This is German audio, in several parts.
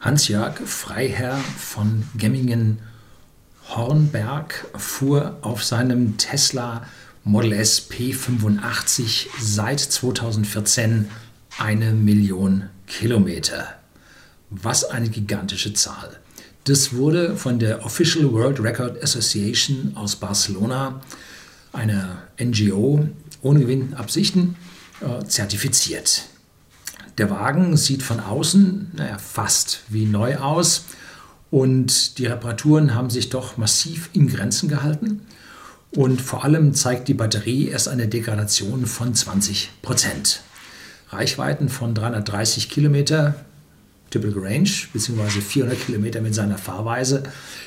Hans-Jörg Freiherr von Gemmingen-Hornberg fuhr auf seinem Tesla Model S P85 seit 2014 eine Million Kilometer. Was eine gigantische Zahl. Das wurde von der Official World Record Association aus Barcelona, einer NGO ohne Gewinnabsichten, äh, zertifiziert. Der Wagen sieht von außen naja, fast wie neu aus und die Reparaturen haben sich doch massiv in Grenzen gehalten. Und vor allem zeigt die Batterie erst eine Degradation von 20 Prozent. Reichweiten von 330 Kilometer, Typical Range, beziehungsweise 400 Kilometer mit seiner Fahrweise,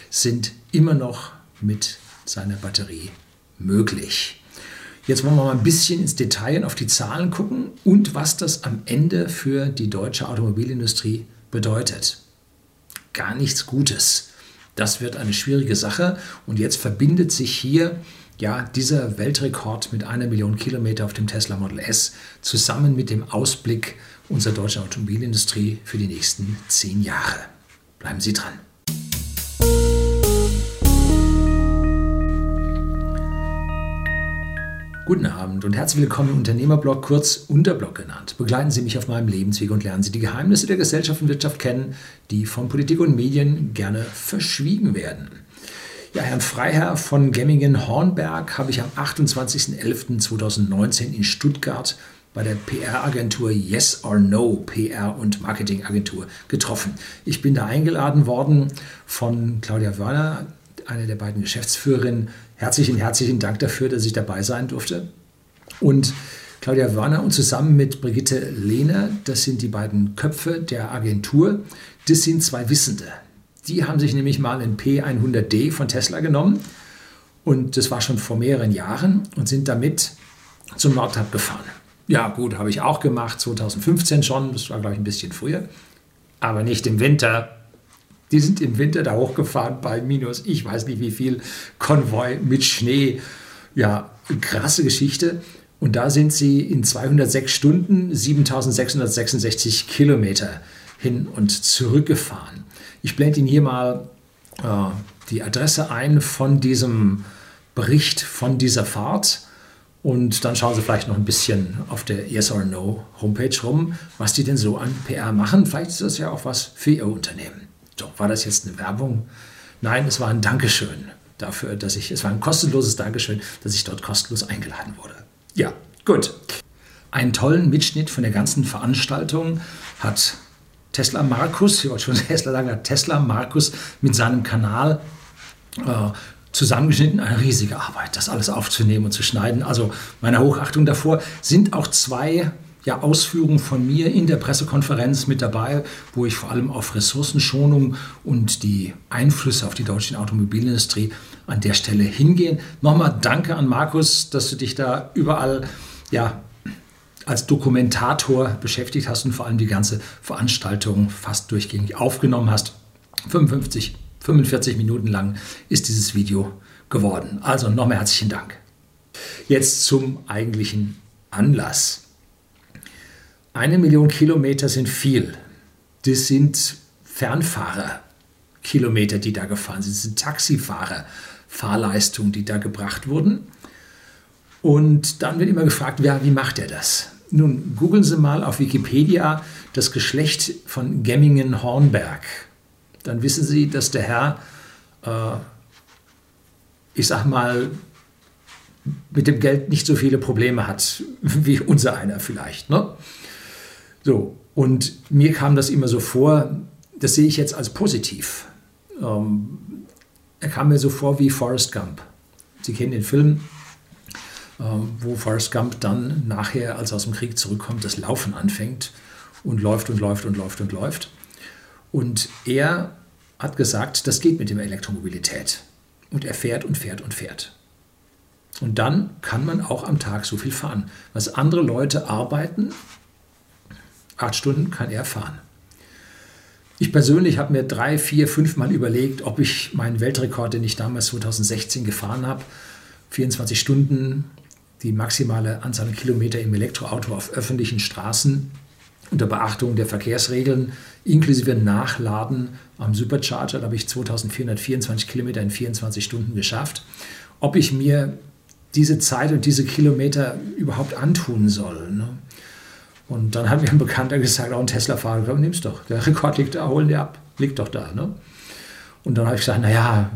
sind immer noch mit seiner Batterie möglich. Jetzt wollen wir mal ein bisschen ins Detail und auf die Zahlen gucken und was das am Ende für die deutsche Automobilindustrie bedeutet. Gar nichts Gutes. Das wird eine schwierige Sache und jetzt verbindet sich hier ja dieser Weltrekord mit einer Million Kilometer auf dem Tesla Model S zusammen mit dem Ausblick unserer deutschen Automobilindustrie für die nächsten zehn Jahre. Bleiben Sie dran. Guten Abend und herzlich willkommen im Unternehmerblog, kurz Unterblog genannt. Begleiten Sie mich auf meinem Lebensweg und lernen Sie die Geheimnisse der Gesellschaft und Wirtschaft kennen, die von Politik und Medien gerne verschwiegen werden. Ja, Herrn Freiherr von Gemmingen-Hornberg habe ich am 28.11.2019 in Stuttgart bei der PR-Agentur Yes or No PR und Marketingagentur getroffen. Ich bin da eingeladen worden von Claudia Wörner, eine der beiden Geschäftsführerinnen herzlichen, herzlichen Dank dafür, dass ich dabei sein durfte. Und Claudia Wörner und zusammen mit Brigitte Lehner, das sind die beiden Köpfe der Agentur, das sind zwei Wissende. Die haben sich nämlich mal ein P100D von Tesla genommen und das war schon vor mehreren Jahren und sind damit zum Nordhub gefahren. Ja, gut, habe ich auch gemacht, 2015 schon, das war glaube ich ein bisschen früher, aber nicht im Winter. Die sind im Winter da hochgefahren bei minus, ich weiß nicht wie viel, Konvoi mit Schnee. Ja, krasse Geschichte. Und da sind sie in 206 Stunden 7666 Kilometer hin und zurück gefahren. Ich blende Ihnen hier mal äh, die Adresse ein von diesem Bericht von dieser Fahrt. Und dann schauen Sie vielleicht noch ein bisschen auf der Yes or No Homepage rum, was die denn so an PR machen. Vielleicht ist das ja auch was für Ihr Unternehmen. So, war das jetzt eine Werbung? Nein, es war ein Dankeschön dafür, dass ich, es war ein kostenloses Dankeschön, dass ich dort kostenlos eingeladen wurde. Ja, gut. Einen tollen Mitschnitt von der ganzen Veranstaltung hat Tesla Markus, ich wollte schon Tesla sagen, hat Tesla Markus mit seinem Kanal äh, zusammengeschnitten. Eine riesige Arbeit, das alles aufzunehmen und zu schneiden. Also meine Hochachtung davor sind auch zwei ja, Ausführungen von mir in der Pressekonferenz mit dabei, wo ich vor allem auf Ressourcenschonung und die Einflüsse auf die deutsche Automobilindustrie an der Stelle hingehe. Nochmal danke an Markus, dass du dich da überall ja, als Dokumentator beschäftigt hast und vor allem die ganze Veranstaltung fast durchgängig aufgenommen hast. 55, 45 Minuten lang ist dieses Video geworden. Also nochmal herzlichen Dank. Jetzt zum eigentlichen Anlass. Eine Million Kilometer sind viel. Das sind Fernfahrerkilometer, die da gefahren sind. Das sind Taxifahrerfahrleistungen, die da gebracht wurden. Und dann wird immer gefragt, wer, wie macht er das? Nun, googeln Sie mal auf Wikipedia das Geschlecht von Gemmingen-Hornberg. Dann wissen Sie, dass der Herr, äh, ich sag mal, mit dem Geld nicht so viele Probleme hat wie unser einer vielleicht. Ne? So, und mir kam das immer so vor, das sehe ich jetzt als positiv. Ähm, er kam mir so vor wie Forrest Gump. Sie kennen den Film, ähm, wo Forrest Gump dann nachher, als er aus dem Krieg zurückkommt, das Laufen anfängt und läuft und läuft und läuft und läuft. Und er hat gesagt, das geht mit der Elektromobilität. Und er fährt und fährt und fährt. Und dann kann man auch am Tag so viel fahren. Was andere Leute arbeiten, acht Stunden kann er fahren. Ich persönlich habe mir drei, vier, fünf Mal überlegt, ob ich meinen Weltrekord, den ich damals 2016 gefahren habe, 24 Stunden, die maximale Anzahl an Kilometer im Elektroauto auf öffentlichen Straßen unter Beachtung der Verkehrsregeln inklusive Nachladen am Supercharger. Da habe ich 2424 Kilometer in 24 Stunden geschafft. Ob ich mir diese Zeit und diese Kilometer überhaupt antun soll. Ne? Und dann hat mir ein Bekannter gesagt, auch ein Tesla-Fahrer, nimm's doch, der Rekord liegt da, holen die ab, liegt doch da. Ne? Und dann habe ich gesagt, naja,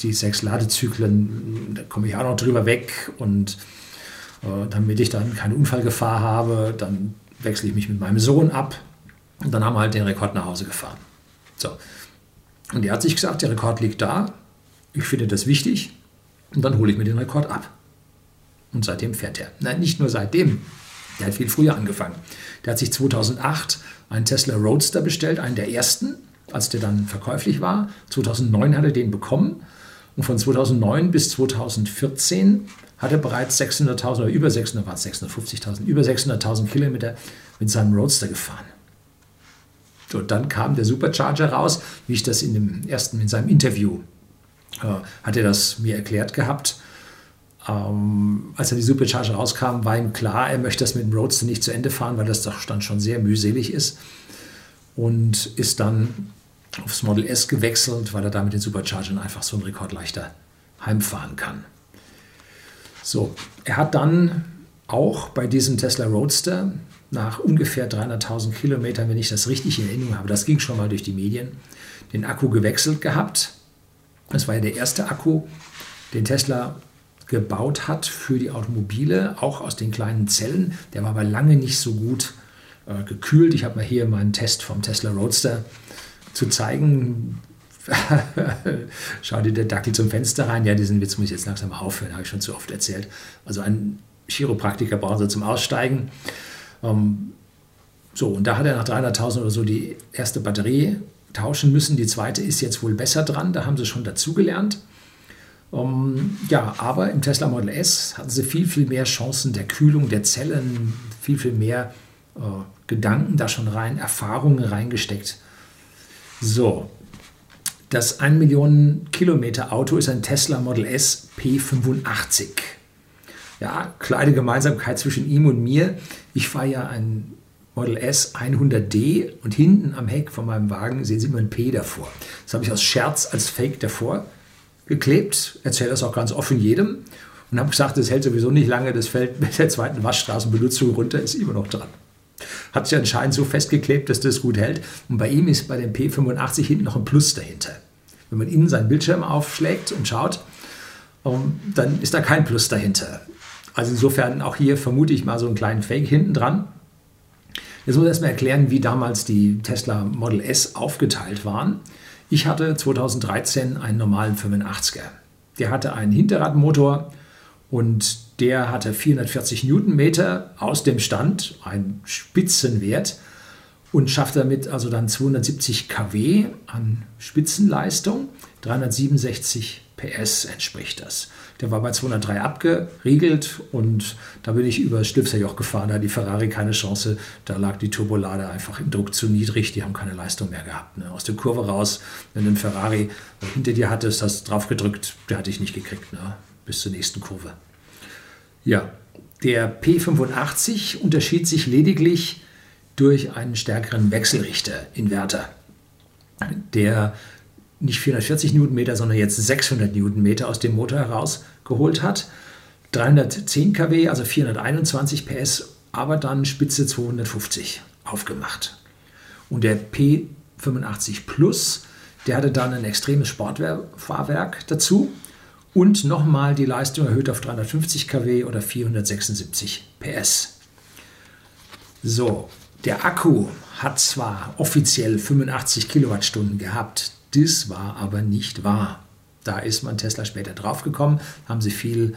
die sechs Ladezyklen, da komme ich auch noch drüber weg und äh, damit ich dann keine Unfallgefahr habe, dann wechsle ich mich mit meinem Sohn ab und dann haben wir halt den Rekord nach Hause gefahren. So. Und er hat sich gesagt, der Rekord liegt da, ich finde das wichtig und dann hole ich mir den Rekord ab. Und seitdem fährt er. Nein, nicht nur seitdem, der hat viel früher angefangen. Der hat sich 2008 einen Tesla Roadster bestellt, einen der ersten, als der dann verkäuflich war. 2009 hat er den bekommen und von 2009 bis 2014 hat er bereits 600.000 oder über 600, war 650.000, über 600.000 Kilometer mit seinem Roadster gefahren. So, dann kam der Supercharger raus, wie ich das in dem ersten, in seinem Interview, äh, hat er das mir erklärt gehabt. Ähm, als dann die Supercharger rauskam, war ihm klar, er möchte das mit dem Roadster nicht zu Ende fahren, weil das doch dann schon sehr mühselig ist. Und ist dann aufs Model S gewechselt, weil er damit den Superchargern einfach so einen Rekord leichter heimfahren kann. So, er hat dann auch bei diesem Tesla Roadster nach ungefähr 300.000 Kilometern, wenn ich das richtig in Erinnerung habe, das ging schon mal durch die Medien, den Akku gewechselt gehabt. Das war ja der erste Akku, den Tesla gebaut hat für die Automobile, auch aus den kleinen Zellen. Der war aber lange nicht so gut äh, gekühlt. Ich habe mal hier meinen Test vom Tesla Roadster zu zeigen. Schau dir der Dackel zum Fenster rein. Ja, diesen Witz muss ich jetzt langsam aufhören, habe ich schon zu oft erzählt. Also ein Chiropraktiker brauchen sie zum Aussteigen. Ähm, so, und da hat er nach 300.000 oder so die erste Batterie tauschen müssen. Die zweite ist jetzt wohl besser dran, da haben sie schon dazugelernt. Um, ja, aber im Tesla Model S hatten sie viel, viel mehr Chancen der Kühlung der Zellen, viel, viel mehr äh, Gedanken da schon rein, Erfahrungen reingesteckt. So, das 1 Millionen Kilometer Auto ist ein Tesla Model S P85. Ja, kleine Gemeinsamkeit zwischen ihm und mir. Ich fahre ja ein Model S 100D und hinten am Heck von meinem Wagen sehen Sie immer ein P davor. Das habe ich aus Scherz als Fake davor geklebt, erzähle das auch ganz offen jedem und habe gesagt, das hält sowieso nicht lange, das fällt mit der zweiten Waschstraßenbenutzung runter, ist immer noch dran. Hat sich anscheinend so festgeklebt, dass das gut hält. Und bei ihm ist bei dem P85 hinten noch ein Plus dahinter. Wenn man innen seinen Bildschirm aufschlägt und schaut, ähm, dann ist da kein Plus dahinter. Also insofern auch hier vermute ich mal so einen kleinen Fake hinten dran. Jetzt muss ich erstmal erklären, wie damals die Tesla Model S aufgeteilt waren. Ich hatte 2013 einen normalen 85er. Der hatte einen Hinterradmotor und der hatte 440 Newtonmeter aus dem Stand, ein Spitzenwert und schafft damit also dann 270 kW an Spitzenleistung, 367 PS entspricht das. Der war bei 203 abgeriegelt und da bin ich über das Schlüpferjoch gefahren. Da hat die Ferrari keine Chance. Da lag die Turbolade einfach im Druck zu niedrig. Die haben keine Leistung mehr gehabt. Ne? Aus der Kurve raus, wenn du einen Ferrari hinter dir hattest, hast du drauf gedrückt, der hatte ich nicht gekriegt. Ne? Bis zur nächsten Kurve. Ja, der P85 unterschied sich lediglich durch einen stärkeren Wechselrichter-Inverter. Der nicht 440 Newtonmeter, sondern jetzt 600 Newtonmeter aus dem Motor herausgeholt hat. 310 kW, also 421 PS, aber dann Spitze 250 aufgemacht. Und der P85 Plus, der hatte dann ein extremes Sportfahrwerk dazu und nochmal die Leistung erhöht auf 350 kW oder 476 PS. So, der Akku hat zwar offiziell 85 Kilowattstunden gehabt, das war aber nicht wahr. Da ist man Tesla später draufgekommen, haben sie viel,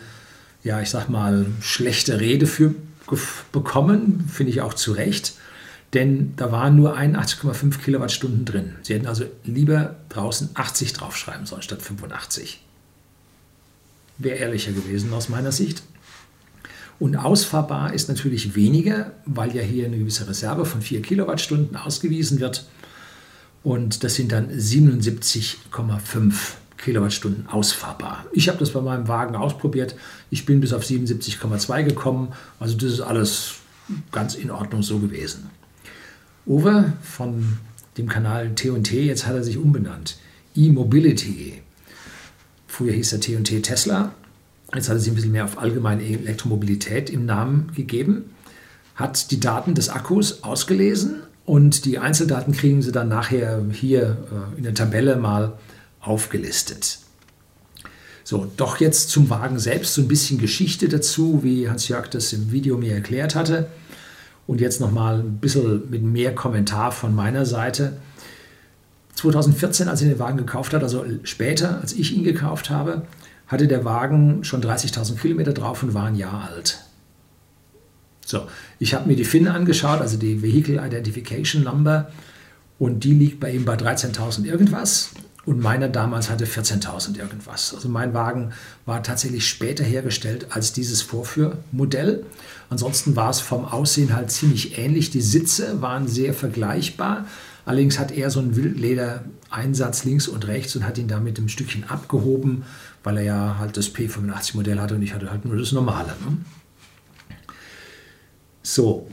ja, ich sag mal, schlechte Rede für bekommen, finde ich auch zu Recht, denn da waren nur 81,5 Kilowattstunden drin. Sie hätten also lieber draußen 80 draufschreiben sollen statt 85. Wäre ehrlicher gewesen aus meiner Sicht. Und ausfahrbar ist natürlich weniger, weil ja hier eine gewisse Reserve von 4 Kilowattstunden ausgewiesen wird. Und das sind dann 77,5 Kilowattstunden ausfahrbar. Ich habe das bei meinem Wagen ausprobiert. Ich bin bis auf 77,2 gekommen. Also das ist alles ganz in Ordnung so gewesen. Uwe von dem Kanal T&T, jetzt hat er sich umbenannt. E-Mobility. Früher hieß er T&T Tesla. Jetzt hat er sich ein bisschen mehr auf allgemeine Elektromobilität im Namen gegeben. Hat die Daten des Akkus ausgelesen und die Einzeldaten kriegen Sie dann nachher hier äh, in der Tabelle mal aufgelistet. So, doch jetzt zum Wagen selbst so ein bisschen Geschichte dazu, wie Hans-Jörg das im Video mir erklärt hatte. Und jetzt nochmal ein bisschen mit mehr Kommentar von meiner Seite. 2014, als ich den Wagen gekauft habe, also später, als ich ihn gekauft habe, hatte der Wagen schon 30.000 Kilometer drauf und war ein Jahr alt. So, ich habe mir die FIN angeschaut, also die Vehicle Identification Number, und die liegt bei ihm bei 13.000 irgendwas. Und meiner damals hatte 14.000 irgendwas. Also mein Wagen war tatsächlich später hergestellt als dieses Vorführmodell. Ansonsten war es vom Aussehen halt ziemlich ähnlich. Die Sitze waren sehr vergleichbar. Allerdings hat er so einen Wildleder-Einsatz links und rechts und hat ihn damit ein Stückchen abgehoben, weil er ja halt das P85-Modell hatte und ich hatte halt nur das normale. Ne? So,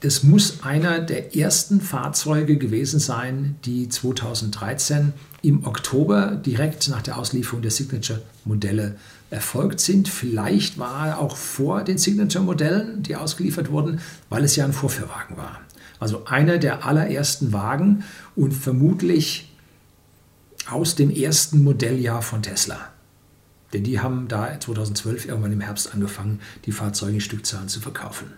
es muss einer der ersten Fahrzeuge gewesen sein, die 2013 im Oktober direkt nach der Auslieferung der Signature-Modelle erfolgt sind. Vielleicht war er auch vor den Signature-Modellen, die ausgeliefert wurden, weil es ja ein Vorführwagen war. Also einer der allerersten Wagen und vermutlich aus dem ersten Modelljahr von Tesla. Denn die haben da 2012 irgendwann im Herbst angefangen, die Fahrzeuge in Stückzahlen zu verkaufen.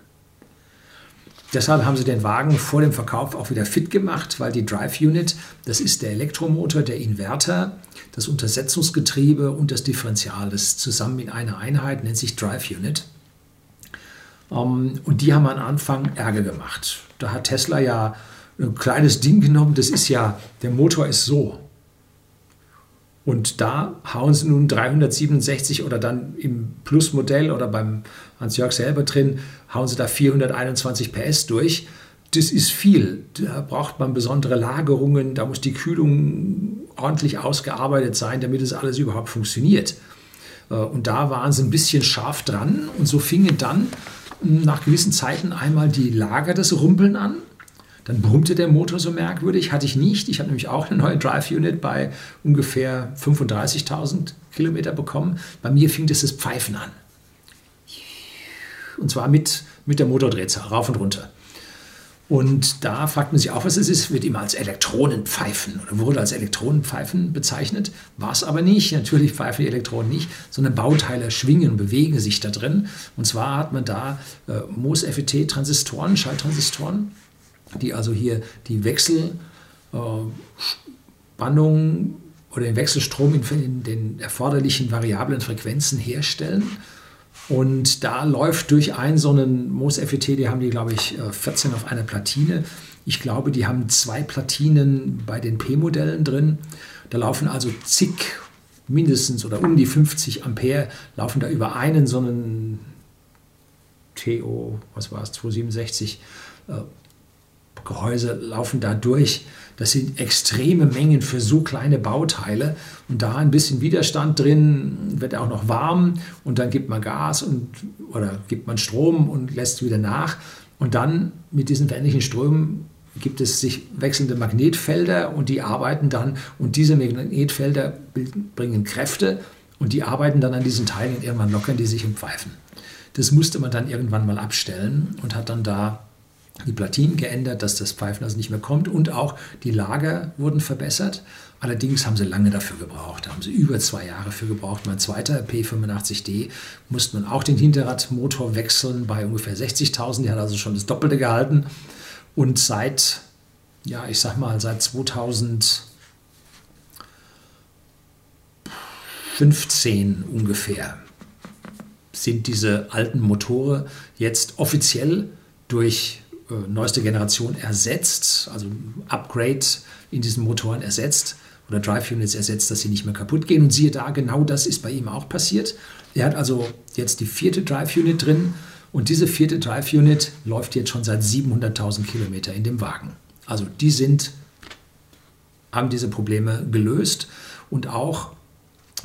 Deshalb haben sie den Wagen vor dem Verkauf auch wieder fit gemacht, weil die Drive Unit, das ist der Elektromotor, der Inverter, das Untersetzungsgetriebe und das Differential, das zusammen in einer Einheit nennt sich Drive Unit. Ähm, und die haben am Anfang Ärger gemacht. Da hat Tesla ja ein kleines Ding genommen, das ist ja, der Motor ist so. Und da hauen sie nun 367 oder dann im Plus-Modell oder beim Hans-Jörg selber drin, hauen sie da 421 PS durch. Das ist viel. Da braucht man besondere Lagerungen, da muss die Kühlung ordentlich ausgearbeitet sein, damit es alles überhaupt funktioniert. Äh, und da waren sie ein bisschen scharf dran und so fingen dann hm, nach gewissen Zeiten einmal die Lager des Rumpeln an dann brummte der Motor so merkwürdig, hatte ich nicht. Ich habe nämlich auch eine neue Drive-Unit bei ungefähr 35.000 Kilometer bekommen. Bei mir fing das das Pfeifen an. Und zwar mit, mit der Motordrehzahl, rauf und runter. Und da fragt man sich auch, was es ist. Wird immer als Elektronenpfeifen oder wurde als Elektronenpfeifen bezeichnet. War es aber nicht. Natürlich pfeifen die Elektronen nicht, sondern Bauteile schwingen und bewegen sich da drin. Und zwar hat man da äh, MOS-FET-Transistoren, Schalltransistoren die also hier die Wechselspannung oder den Wechselstrom in den erforderlichen variablen Frequenzen herstellen. Und da läuft durch einen so einen MOS-FET, die haben die, glaube ich, 14 auf einer Platine. Ich glaube, die haben zwei Platinen bei den P-Modellen drin. Da laufen also zig, mindestens oder um die 50 Ampere, laufen da über einen so einen TO, was war es, 267 Gehäuse laufen da durch. Das sind extreme Mengen für so kleine Bauteile. Und da ein bisschen Widerstand drin, wird auch noch warm und dann gibt man Gas und, oder gibt man Strom und lässt wieder nach. Und dann mit diesen veränderlichen Strömen gibt es sich wechselnde Magnetfelder und die arbeiten dann und diese Magnetfelder bringen Kräfte und die arbeiten dann an diesen Teilen und irgendwann lockern die sich und pfeifen. Das musste man dann irgendwann mal abstellen und hat dann da die Platinen geändert, dass das Pfeifen also nicht mehr kommt und auch die Lager wurden verbessert. Allerdings haben sie lange dafür gebraucht, da haben sie über zwei Jahre für gebraucht. Mein zweiter P85D musste man auch den Hinterradmotor wechseln bei ungefähr 60.000, der hat also schon das Doppelte gehalten. Und seit, ja, ich sag mal, seit 2015 ungefähr sind diese alten Motore jetzt offiziell durch neueste Generation ersetzt, also Upgrade in diesen Motoren ersetzt oder Drive Units ersetzt, dass sie nicht mehr kaputt gehen. Und siehe da, genau das ist bei ihm auch passiert. Er hat also jetzt die vierte Drive Unit drin und diese vierte Drive Unit läuft jetzt schon seit 700.000 Kilometer in dem Wagen. Also die sind, haben diese Probleme gelöst und auch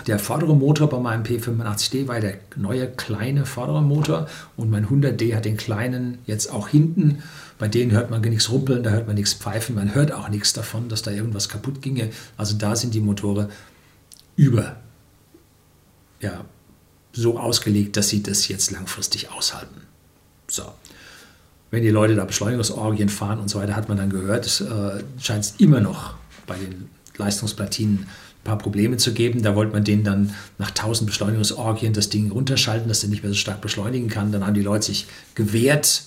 Der vordere Motor bei meinem P85D war der neue kleine vordere Motor und mein 100D hat den kleinen jetzt auch hinten. Bei denen hört man nichts rumpeln, da hört man nichts pfeifen, man hört auch nichts davon, dass da irgendwas kaputt ginge. Also da sind die Motoren über ja, so ausgelegt, dass sie das jetzt langfristig aushalten. So. Wenn die Leute da Beschleunigungsorgien fahren und so weiter, hat man dann gehört, äh, scheint es immer noch bei den Leistungsplatinen paar Probleme zu geben. Da wollte man denen dann nach 1000 Beschleunigungsorgien das Ding runterschalten, dass der nicht mehr so stark beschleunigen kann. Dann haben die Leute sich gewehrt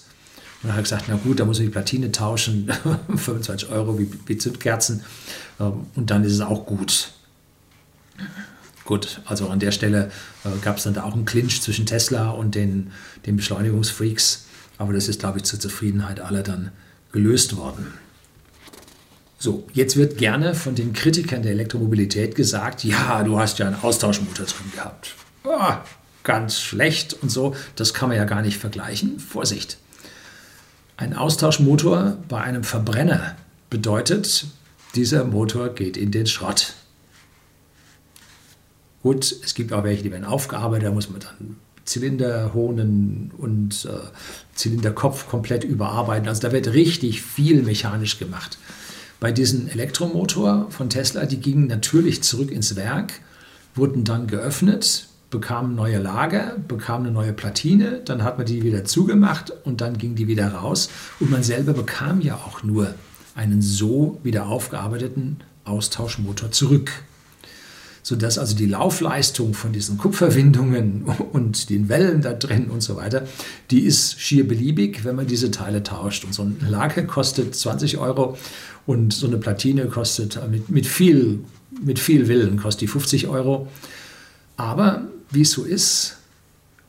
und haben gesagt, na gut, da muss man die Platine tauschen, 25 Euro wie, wie Zündkerzen ähm, und dann ist es auch gut. Gut, also an der Stelle äh, gab es dann da auch einen Clinch zwischen Tesla und den, den Beschleunigungsfreaks. Aber das ist, glaube ich, zur Zufriedenheit aller dann gelöst worden. So, jetzt wird gerne von den Kritikern der Elektromobilität gesagt, ja, du hast ja einen Austauschmotor drin gehabt. Oh, ganz schlecht und so, das kann man ja gar nicht vergleichen. Vorsicht. Ein Austauschmotor bei einem Verbrenner bedeutet, dieser Motor geht in den Schrott. Gut, es gibt auch welche, die werden aufgearbeitet, da muss man dann Zylinderhohnen und äh, Zylinderkopf komplett überarbeiten. Also da wird richtig viel mechanisch gemacht. Bei diesem Elektromotor von Tesla, die gingen natürlich zurück ins Werk, wurden dann geöffnet, bekamen neue Lager, bekamen eine neue Platine, dann hat man die wieder zugemacht und dann ging die wieder raus. Und man selber bekam ja auch nur einen so wieder aufgearbeiteten Austauschmotor zurück sodass also die Laufleistung von diesen Kupferwindungen und den Wellen da drin und so weiter, die ist schier beliebig, wenn man diese Teile tauscht. Und so ein Lager kostet 20 Euro und so eine Platine kostet mit, mit, viel, mit viel Willen kostet die 50 Euro. Aber wie es so ist,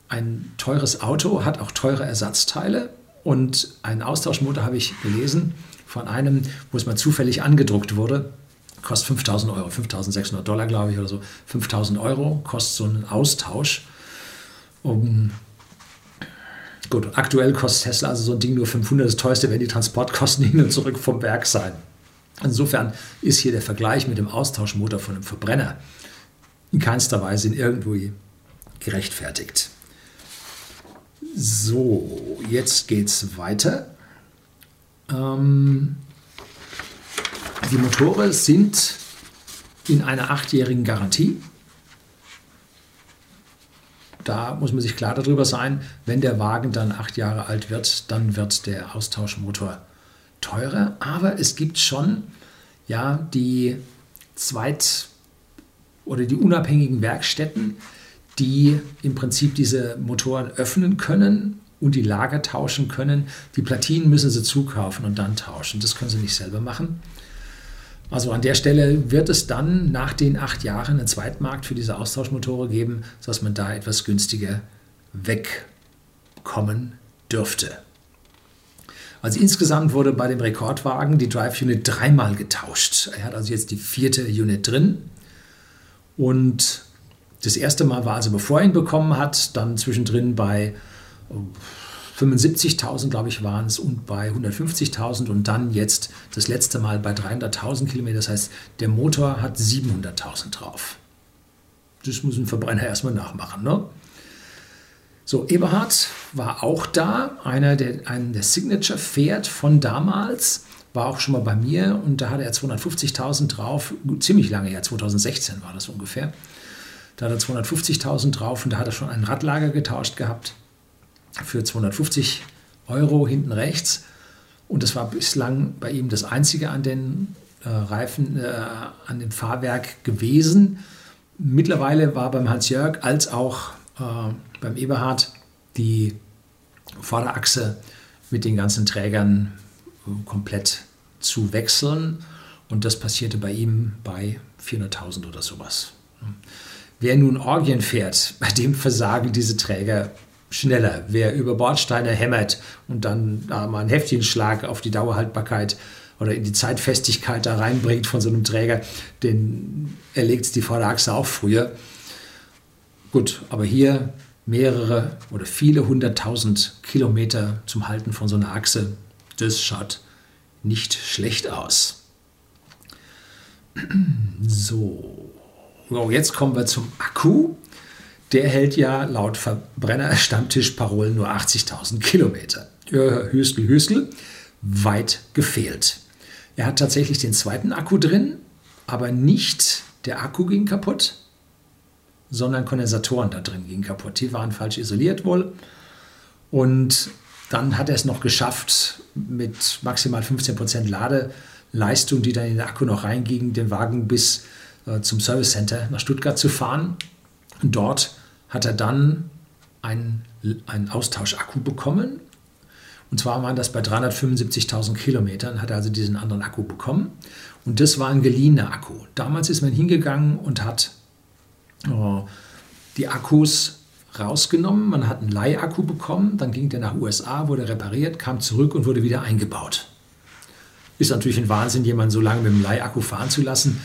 ein teures Auto hat auch teure Ersatzteile und einen Austauschmotor habe ich gelesen von einem, wo es mal zufällig angedruckt wurde kostet 5000 Euro, 5600 Dollar, glaube ich, oder so. 5000 Euro kostet so ein Austausch. Um, gut, aktuell kostet Tesla also so ein Ding nur 500. Das teuerste werden die Transportkosten hin und zurück vom Werk sein. Insofern ist hier der Vergleich mit dem Austauschmotor von einem Verbrenner in keinster Weise in irgendwo gerechtfertigt. So, jetzt geht es weiter. Ähm, die Motoren sind in einer achtjährigen Garantie. Da muss man sich klar darüber sein, wenn der Wagen dann acht Jahre alt wird, dann wird der Austauschmotor teurer. Aber es gibt schon ja, die Zweit- oder die unabhängigen Werkstätten, die im Prinzip diese Motoren öffnen können und die Lager tauschen können. Die Platinen müssen sie zukaufen und dann tauschen. Das können sie nicht selber machen. Also an der Stelle wird es dann nach den acht Jahren einen Zweitmarkt für diese Austauschmotoren geben, sodass man da etwas günstiger wegkommen dürfte. Also insgesamt wurde bei dem Rekordwagen die Drive Unit dreimal getauscht. Er hat also jetzt die vierte Unit drin. Und das erste Mal war also, bevor er ihn bekommen hat, dann zwischendrin bei 75.000, glaube ich, waren es und bei 150.000 und dann jetzt das letzte Mal bei 300.000 Kilometer. Das heißt, der Motor hat 700.000 drauf. Das muss ein Verbrenner erstmal nachmachen. Ne? So, Eberhard war auch da, einer der, einer der Signature fährt von damals, war auch schon mal bei mir und da hatte er 250.000 drauf, ziemlich lange her, 2016 war das ungefähr. Da hat er 250.000 drauf und da hat er schon ein Radlager getauscht gehabt für 250 Euro hinten rechts. Und das war bislang bei ihm das einzige an den äh, Reifen, äh, an dem Fahrwerk gewesen. Mittlerweile war beim Hans-Jörg als auch äh, beim Eberhard die Vorderachse mit den ganzen Trägern äh, komplett zu wechseln. Und das passierte bei ihm bei 400.000 oder sowas. Wer nun Orgien fährt, bei dem versagen diese Träger schneller. Wer über Bordsteine hämmert und dann da mal einen Heftchenschlag auf die Dauerhaltbarkeit oder in die Zeitfestigkeit da reinbringt von so einem Träger, den erlegt die Vorderachse auch früher. Gut, aber hier mehrere oder viele hunderttausend Kilometer zum Halten von so einer Achse, das schaut nicht schlecht aus. So, so, jetzt kommen wir zum Akku. Der hält ja laut Verbrenner-Stammtischparolen nur 80.000 Kilometer. Hüstel, Hüstel, weit gefehlt. Er hat tatsächlich den zweiten Akku drin, aber nicht der Akku ging kaputt, sondern Kondensatoren da drin gingen kaputt. Die waren falsch isoliert wohl. Und dann hat er es noch geschafft, mit maximal 15% Ladeleistung, die dann in den Akku noch reinging, den Wagen bis äh, zum Service Center nach Stuttgart zu fahren. Dort hat er dann einen, einen Austauschakku bekommen. Und zwar waren das bei 375.000 Kilometern, hat er also diesen anderen Akku bekommen. Und das war ein geliehener Akku. Damals ist man hingegangen und hat äh, die Akkus rausgenommen. Man hat einen Leihakku bekommen, dann ging der nach USA, wurde repariert, kam zurück und wurde wieder eingebaut. Ist natürlich ein Wahnsinn, jemanden so lange mit dem Leihakku fahren zu lassen.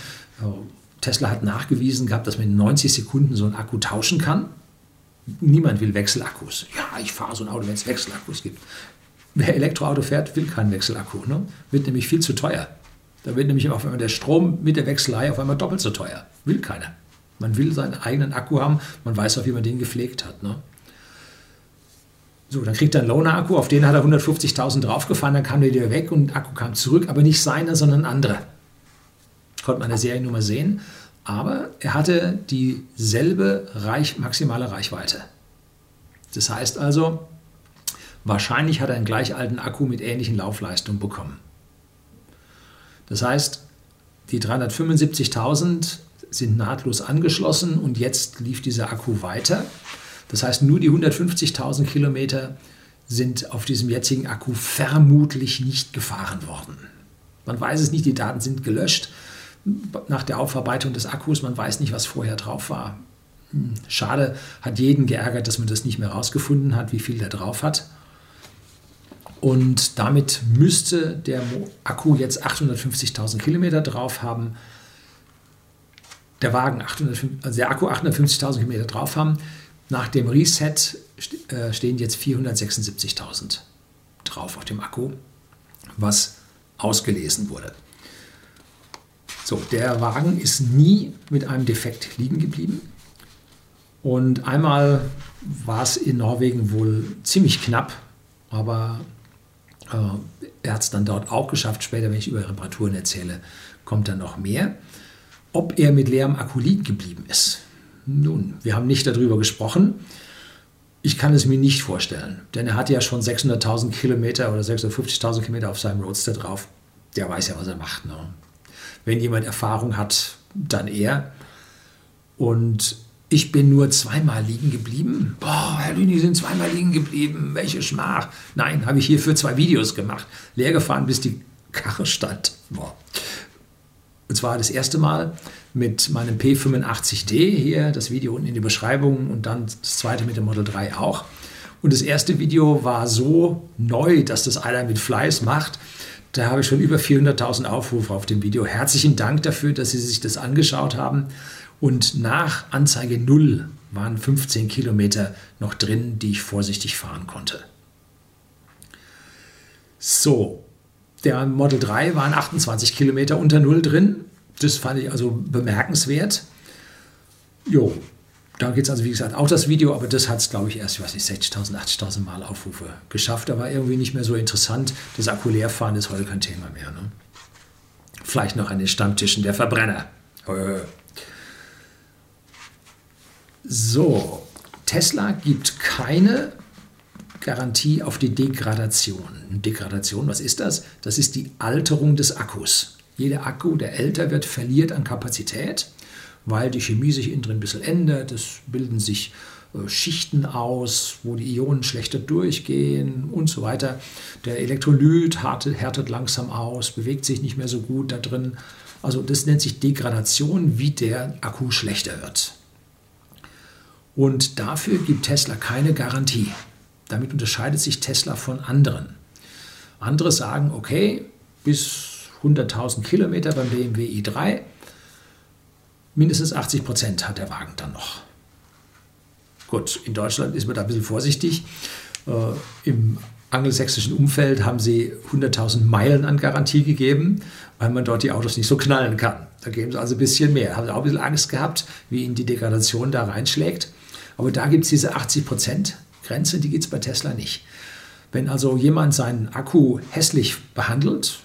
Tesla hat nachgewiesen gehabt, dass man in 90 Sekunden so einen Akku tauschen kann. Niemand will Wechselakkus. Ja, ich fahre so ein Auto, wenn es Wechselakkus gibt. Wer Elektroauto fährt, will keinen Wechselakku. Ne? Wird nämlich viel zu teuer. Da wird nämlich auf einmal der Strom mit der Wechselei auf einmal doppelt so teuer. Will keiner. Man will seinen eigenen Akku haben, man weiß auch, wie man den gepflegt hat. Ne? So, dann kriegt er einen Loaner-Akku, auf den hat er 150.000 draufgefahren, dann kam der wieder weg und der Akku kam zurück, aber nicht seiner, sondern andere. Konnte man in der Seriennummer sehen. Aber er hatte dieselbe Reich, maximale Reichweite. Das heißt also, wahrscheinlich hat er einen gleich alten Akku mit ähnlichen Laufleistungen bekommen. Das heißt, die 375.000 sind nahtlos angeschlossen und jetzt lief dieser Akku weiter. Das heißt, nur die 150.000 Kilometer sind auf diesem jetzigen Akku vermutlich nicht gefahren worden. Man weiß es nicht, die Daten sind gelöscht nach der Aufarbeitung des Akkus. Man weiß nicht, was vorher drauf war. Hm, schade, hat jeden geärgert, dass man das nicht mehr rausgefunden hat, wie viel der drauf hat. Und damit müsste der Akku jetzt 850.000 Kilometer drauf haben. Der Wagen 850, also der Akku 850.000 Kilometer drauf haben. Nach dem Reset äh, stehen jetzt 476.000 drauf auf dem Akku, was ausgelesen wurde. So, der Wagen ist nie mit einem Defekt liegen geblieben. Und einmal war es in Norwegen wohl ziemlich knapp, aber äh, er hat es dann dort auch geschafft. Später, wenn ich über Reparaturen erzähle, kommt dann noch mehr. Ob er mit leerem Akku liegen geblieben ist. Nun, wir haben nicht darüber gesprochen. Ich kann es mir nicht vorstellen, denn er hat ja schon 600.000 Kilometer oder 650.000 Kilometer auf seinem Roadster drauf. Der weiß ja, was er macht. Ne? Wenn jemand Erfahrung hat, dann er. Und ich bin nur zweimal liegen geblieben. Boah, Herr Lüni, sind zweimal liegen geblieben. Welche Schmach. Nein, habe ich hierfür zwei Videos gemacht. Leer gefahren, bis die Karre stand. Boah. Und zwar das erste Mal mit meinem P85D hier, das Video unten in die Beschreibung und dann das zweite mit dem Model 3 auch. Und das erste Video war so neu, dass das einer mit Fleiß macht. Da habe ich schon über 400.000 Aufrufe auf dem Video. Herzlichen Dank dafür, dass Sie sich das angeschaut haben. Und nach Anzeige 0 waren 15 Kilometer noch drin, die ich vorsichtig fahren konnte. So, der Model 3 waren 28 Kilometer unter 0 drin. Das fand ich also bemerkenswert. Jo, da geht es also, wie gesagt, auch das Video, aber das hat es, glaube ich, erst, ich weiß nicht, 60.000, 80.000 Mal Aufrufe geschafft. Aber irgendwie nicht mehr so interessant. Das Akku leerfahren ist heute kein Thema mehr. Ne? Vielleicht noch an den Stammtischen der Verbrenner. So, Tesla gibt keine Garantie auf die Degradation. Degradation, was ist das? Das ist die Alterung des Akkus. Jeder Akku, der älter wird, verliert an Kapazität weil die Chemie sich innen drin ein bisschen ändert. Es bilden sich äh, Schichten aus, wo die Ionen schlechter durchgehen und so weiter. Der Elektrolyt härtet langsam aus, bewegt sich nicht mehr so gut da drin. Also das nennt sich Degradation, wie der Akku schlechter wird. Und dafür gibt Tesla keine Garantie. Damit unterscheidet sich Tesla von anderen. Andere sagen, okay, bis 100.000 Kilometer beim BMW i3 mindestens 80 Prozent hat der Wagen dann noch. Gut, in Deutschland ist man da ein bisschen vorsichtig. Äh, Im angelsächsischen Umfeld haben sie 100.000 Meilen an Garantie gegeben, weil man dort die Autos nicht so knallen kann. Da geben sie also ein bisschen mehr. Haben sie auch ein bisschen Angst gehabt, wie ihnen die Degradation da reinschlägt. Aber da gibt es diese 80% Grenze, die gibt es bei Tesla nicht. Wenn also jemand seinen Akku hässlich behandelt,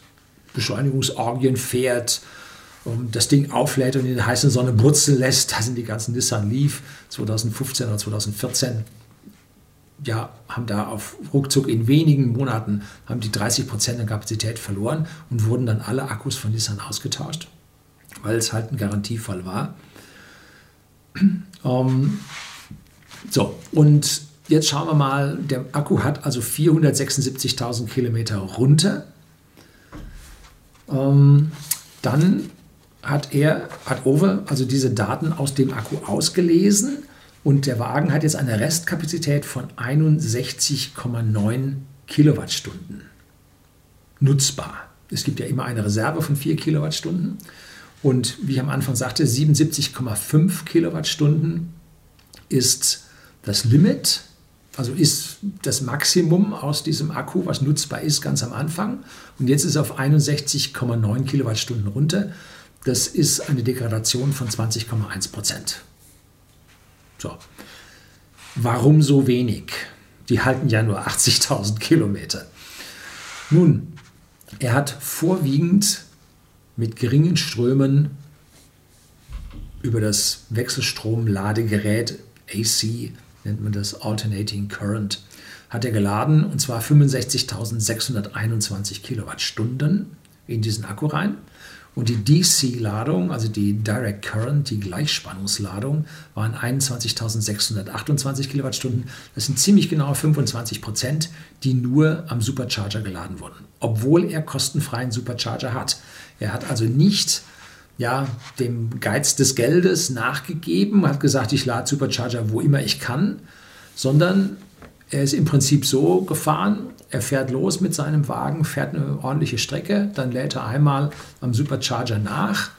Beschleunigungsorgien fährt, das Ding auflädt und in der heißen Sonne brutzeln lässt, da sind die ganzen Nissan Leaf 2015 oder 2014 ja, haben da auf ruckzuck in wenigen Monaten haben die 30 Prozent der Kapazität verloren und wurden dann alle Akkus von Nissan ausgetauscht, weil es halt ein Garantiefall war. Ähm, so, und jetzt schauen wir mal, der Akku hat also 476.000 Kilometer runter. Ähm, dann hat er, hat Over also diese Daten aus dem Akku ausgelesen und der Wagen hat jetzt eine Restkapazität von 61,9 Kilowattstunden nutzbar. Es gibt ja immer eine Reserve von 4 Kilowattstunden. Und wie ich am Anfang sagte, 77,5 Kilowattstunden ist das Limit, also ist das Maximum aus diesem Akku, was nutzbar ist, ganz am Anfang. Und jetzt ist es auf 61,9 Kilowattstunden runter. Das ist eine Degradation von 20,1 Prozent. So. Warum so wenig? Die halten ja nur 80.000 Kilometer. Nun, er hat vorwiegend mit geringen Strömen über das Wechselstrom-Ladegerät AC, nennt man das Alternating Current, hat er geladen und zwar 65.621 Kilowattstunden in diesen Akku rein. Und die DC-Ladung, also die Direct Current, die Gleichspannungsladung, waren 21.628 Kilowattstunden. Das sind ziemlich genau 25 Prozent, die nur am Supercharger geladen wurden, obwohl er kostenfreien Supercharger hat. Er hat also nicht ja, dem Geiz des Geldes nachgegeben, hat gesagt, ich lade Supercharger, wo immer ich kann, sondern er ist im Prinzip so gefahren, er fährt los mit seinem Wagen, fährt eine ordentliche Strecke, dann lädt er einmal am Supercharger nach,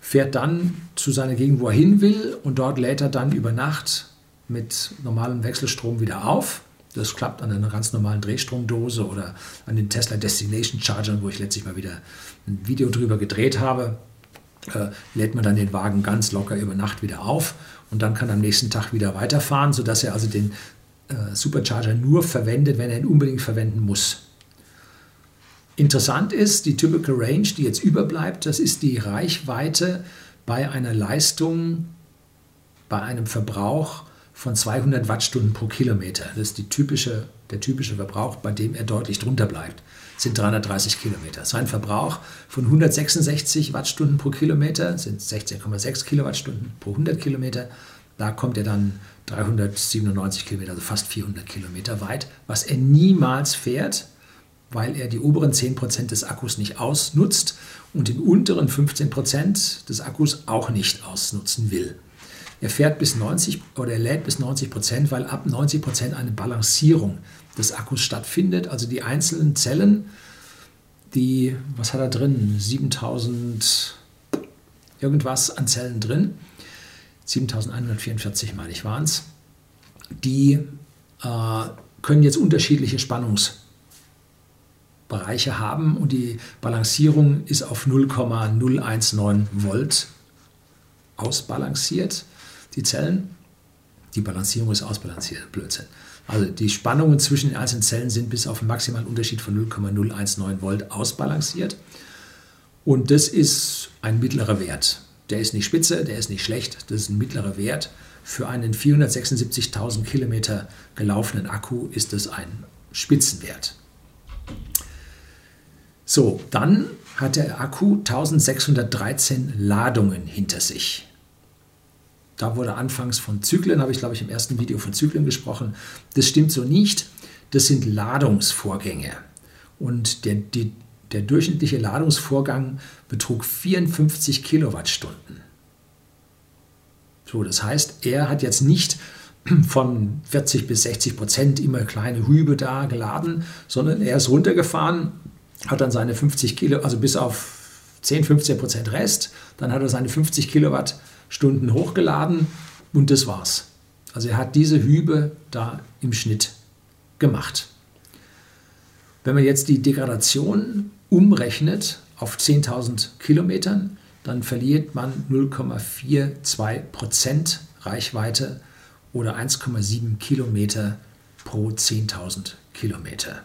fährt dann zu seiner Gegend, wo er hin will und dort lädt er dann über Nacht mit normalem Wechselstrom wieder auf. Das klappt an einer ganz normalen Drehstromdose oder an den Tesla Destination Chargern, wo ich letztlich mal wieder ein Video drüber gedreht habe. Äh, lädt man dann den Wagen ganz locker über Nacht wieder auf und dann kann am nächsten Tag wieder weiterfahren, sodass er also den äh, Supercharger nur verwendet, wenn er ihn unbedingt verwenden muss. Interessant ist, die Typical Range, die jetzt überbleibt, das ist die Reichweite bei einer Leistung, bei einem Verbrauch von 200 Wattstunden pro Kilometer. Das ist die typische, der typische Verbrauch, bei dem er deutlich drunter bleibt, sind 330 Kilometer. Sein Verbrauch von 166 Wattstunden pro Kilometer sind 16,6 Kilowattstunden pro 100 Kilometer. Da kommt er dann 397 Kilometer, also fast 400 Kilometer weit, was er niemals fährt, weil er die oberen 10% des Akkus nicht ausnutzt und den unteren 15% des Akkus auch nicht ausnutzen will. Er fährt bis 90 oder er lädt bis 90 Prozent, weil ab 90 Prozent eine Balancierung des Akkus stattfindet. Also die einzelnen Zellen, die, was hat er drin? 7000 irgendwas an Zellen drin. 7144 meine ich waren es, die äh, können jetzt unterschiedliche Spannungsbereiche haben und die Balancierung ist auf 0,019 Volt ausbalanciert, die Zellen. Die Balancierung ist ausbalanciert, Blödsinn. Also die Spannungen zwischen den einzelnen Zellen sind bis auf einen maximalen Unterschied von 0,019 Volt ausbalanciert. Und das ist ein mittlerer Wert. Der ist nicht spitze, der ist nicht schlecht, das ist ein mittlerer Wert. Für einen 476.000 Kilometer gelaufenen Akku ist das ein Spitzenwert. So, dann hat der Akku 1613 Ladungen hinter sich. Da wurde anfangs von Zyklen, habe ich glaube ich im ersten Video von Zyklen gesprochen. Das stimmt so nicht. Das sind Ladungsvorgänge. Und der, die, der durchschnittliche Ladungsvorgang betrug 54 Kilowattstunden. So, das heißt, er hat jetzt nicht von 40 bis 60 Prozent immer kleine Hübe da geladen, sondern er ist runtergefahren, hat dann seine 50 Kilo, also bis auf 10, 15 Prozent Rest, dann hat er seine 50 Kilowattstunden hochgeladen und das war's. Also er hat diese Hübe da im Schnitt gemacht. Wenn man jetzt die Degradation umrechnet auf 10.000 Kilometern, dann verliert man 0,42 Prozent Reichweite oder 1,7 Kilometer pro 10.000 Kilometer.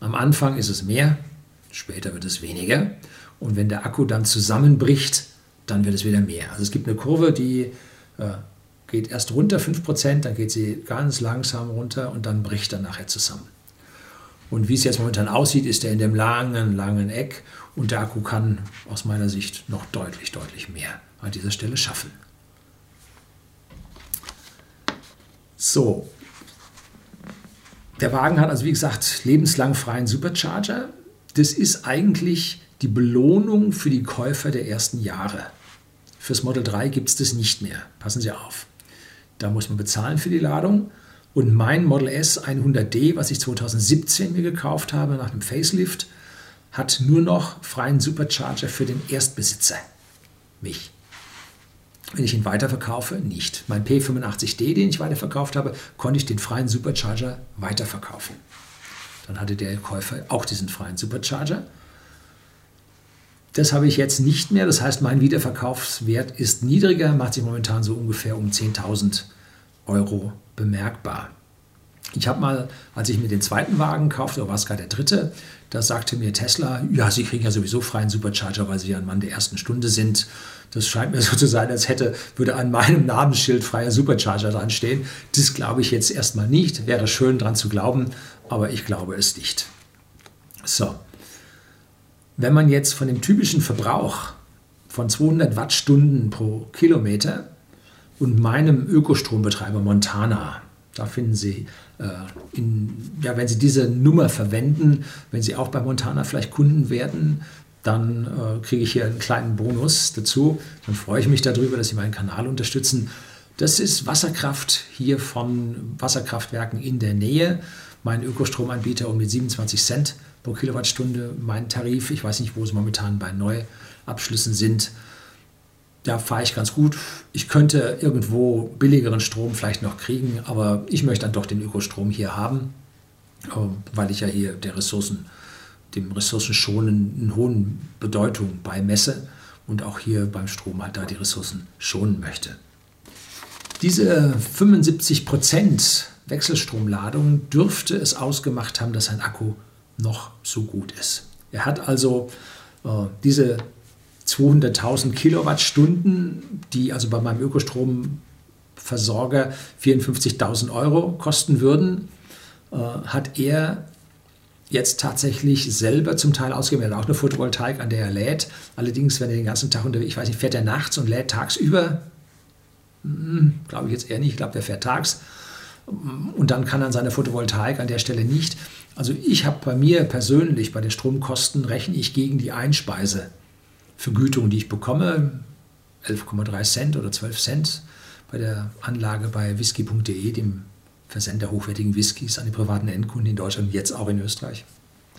Am Anfang ist es mehr, später wird es weniger. Und wenn der Akku dann zusammenbricht, dann wird es wieder mehr. Also es gibt eine Kurve, die äh, geht erst runter 5%, dann geht sie ganz langsam runter und dann bricht er nachher zusammen. Und wie es jetzt momentan aussieht, ist er in dem langen, langen Eck und der Akku kann aus meiner Sicht noch deutlich, deutlich mehr an dieser Stelle schaffen. So, der Wagen hat also wie gesagt lebenslang freien Supercharger. Das ist eigentlich die Belohnung für die Käufer der ersten Jahre. Fürs Model 3 gibt es das nicht mehr. Passen Sie auf. Da muss man bezahlen für die Ladung. Und mein Model S 100D, was ich 2017 mir gekauft habe nach einem Facelift, hat nur noch freien Supercharger für den Erstbesitzer. Mich. Wenn ich ihn weiterverkaufe, nicht. Mein P85D, den ich weiterverkauft habe, konnte ich den freien Supercharger weiterverkaufen. Dann hatte der Käufer auch diesen freien Supercharger. Das habe ich jetzt nicht mehr. Das heißt, mein Wiederverkaufswert ist niedriger, macht sich momentan so ungefähr um 10.000 Euro bemerkbar. Ich habe mal, als ich mir den zweiten Wagen kaufte, oder war es gerade der dritte, da sagte mir Tesla, ja, Sie kriegen ja sowieso freien Supercharger, weil Sie ja ein Mann der ersten Stunde sind. Das scheint mir so zu sein, als hätte, würde an meinem Namensschild freier Supercharger dran stehen. Das glaube ich jetzt erstmal nicht. Wäre schön dran zu glauben, aber ich glaube es nicht. So. Wenn man jetzt von dem typischen Verbrauch von 200 Wattstunden pro Kilometer und meinem Ökostrombetreiber Montana da finden Sie, äh, in, ja, wenn Sie diese Nummer verwenden, wenn Sie auch bei Montana vielleicht Kunden werden, dann äh, kriege ich hier einen kleinen Bonus dazu. Dann freue ich mich darüber, dass Sie meinen Kanal unterstützen. Das ist Wasserkraft hier von Wasserkraftwerken in der Nähe. Mein Ökostromanbieter um die 27 Cent pro Kilowattstunde. Mein Tarif, ich weiß nicht, wo es momentan bei Neuabschlüssen sind, da fahre ich ganz gut. Ich könnte irgendwo billigeren Strom vielleicht noch kriegen, aber ich möchte dann doch den Ökostrom hier haben, ähm, weil ich ja hier der Ressourcen, dem Ressourcenschonen eine hohe Bedeutung beimesse und auch hier beim Strom halt da die Ressourcen schonen möchte. Diese 75% Wechselstromladung dürfte es ausgemacht haben, dass ein Akku noch so gut ist. Er hat also äh, diese 200.000 Kilowattstunden, die also bei meinem Ökostromversorger 54.000 Euro kosten würden, äh, hat er jetzt tatsächlich selber zum Teil ausgegeben. Er hat auch eine Photovoltaik, an der er lädt. Allerdings, wenn er den ganzen Tag unterwegs, ich weiß nicht, fährt er nachts und lädt tagsüber? Hm, Glaube ich jetzt eher nicht. Ich glaube, der fährt tags. Und dann kann er seine Photovoltaik an der Stelle nicht. Also ich habe bei mir persönlich, bei den Stromkosten, rechne ich gegen die Einspeise Vergütung, die ich bekomme, 11,3 Cent oder 12 Cent bei der Anlage bei whisky.de, dem Versender hochwertigen Whiskys an die privaten Endkunden in Deutschland, jetzt auch in Österreich.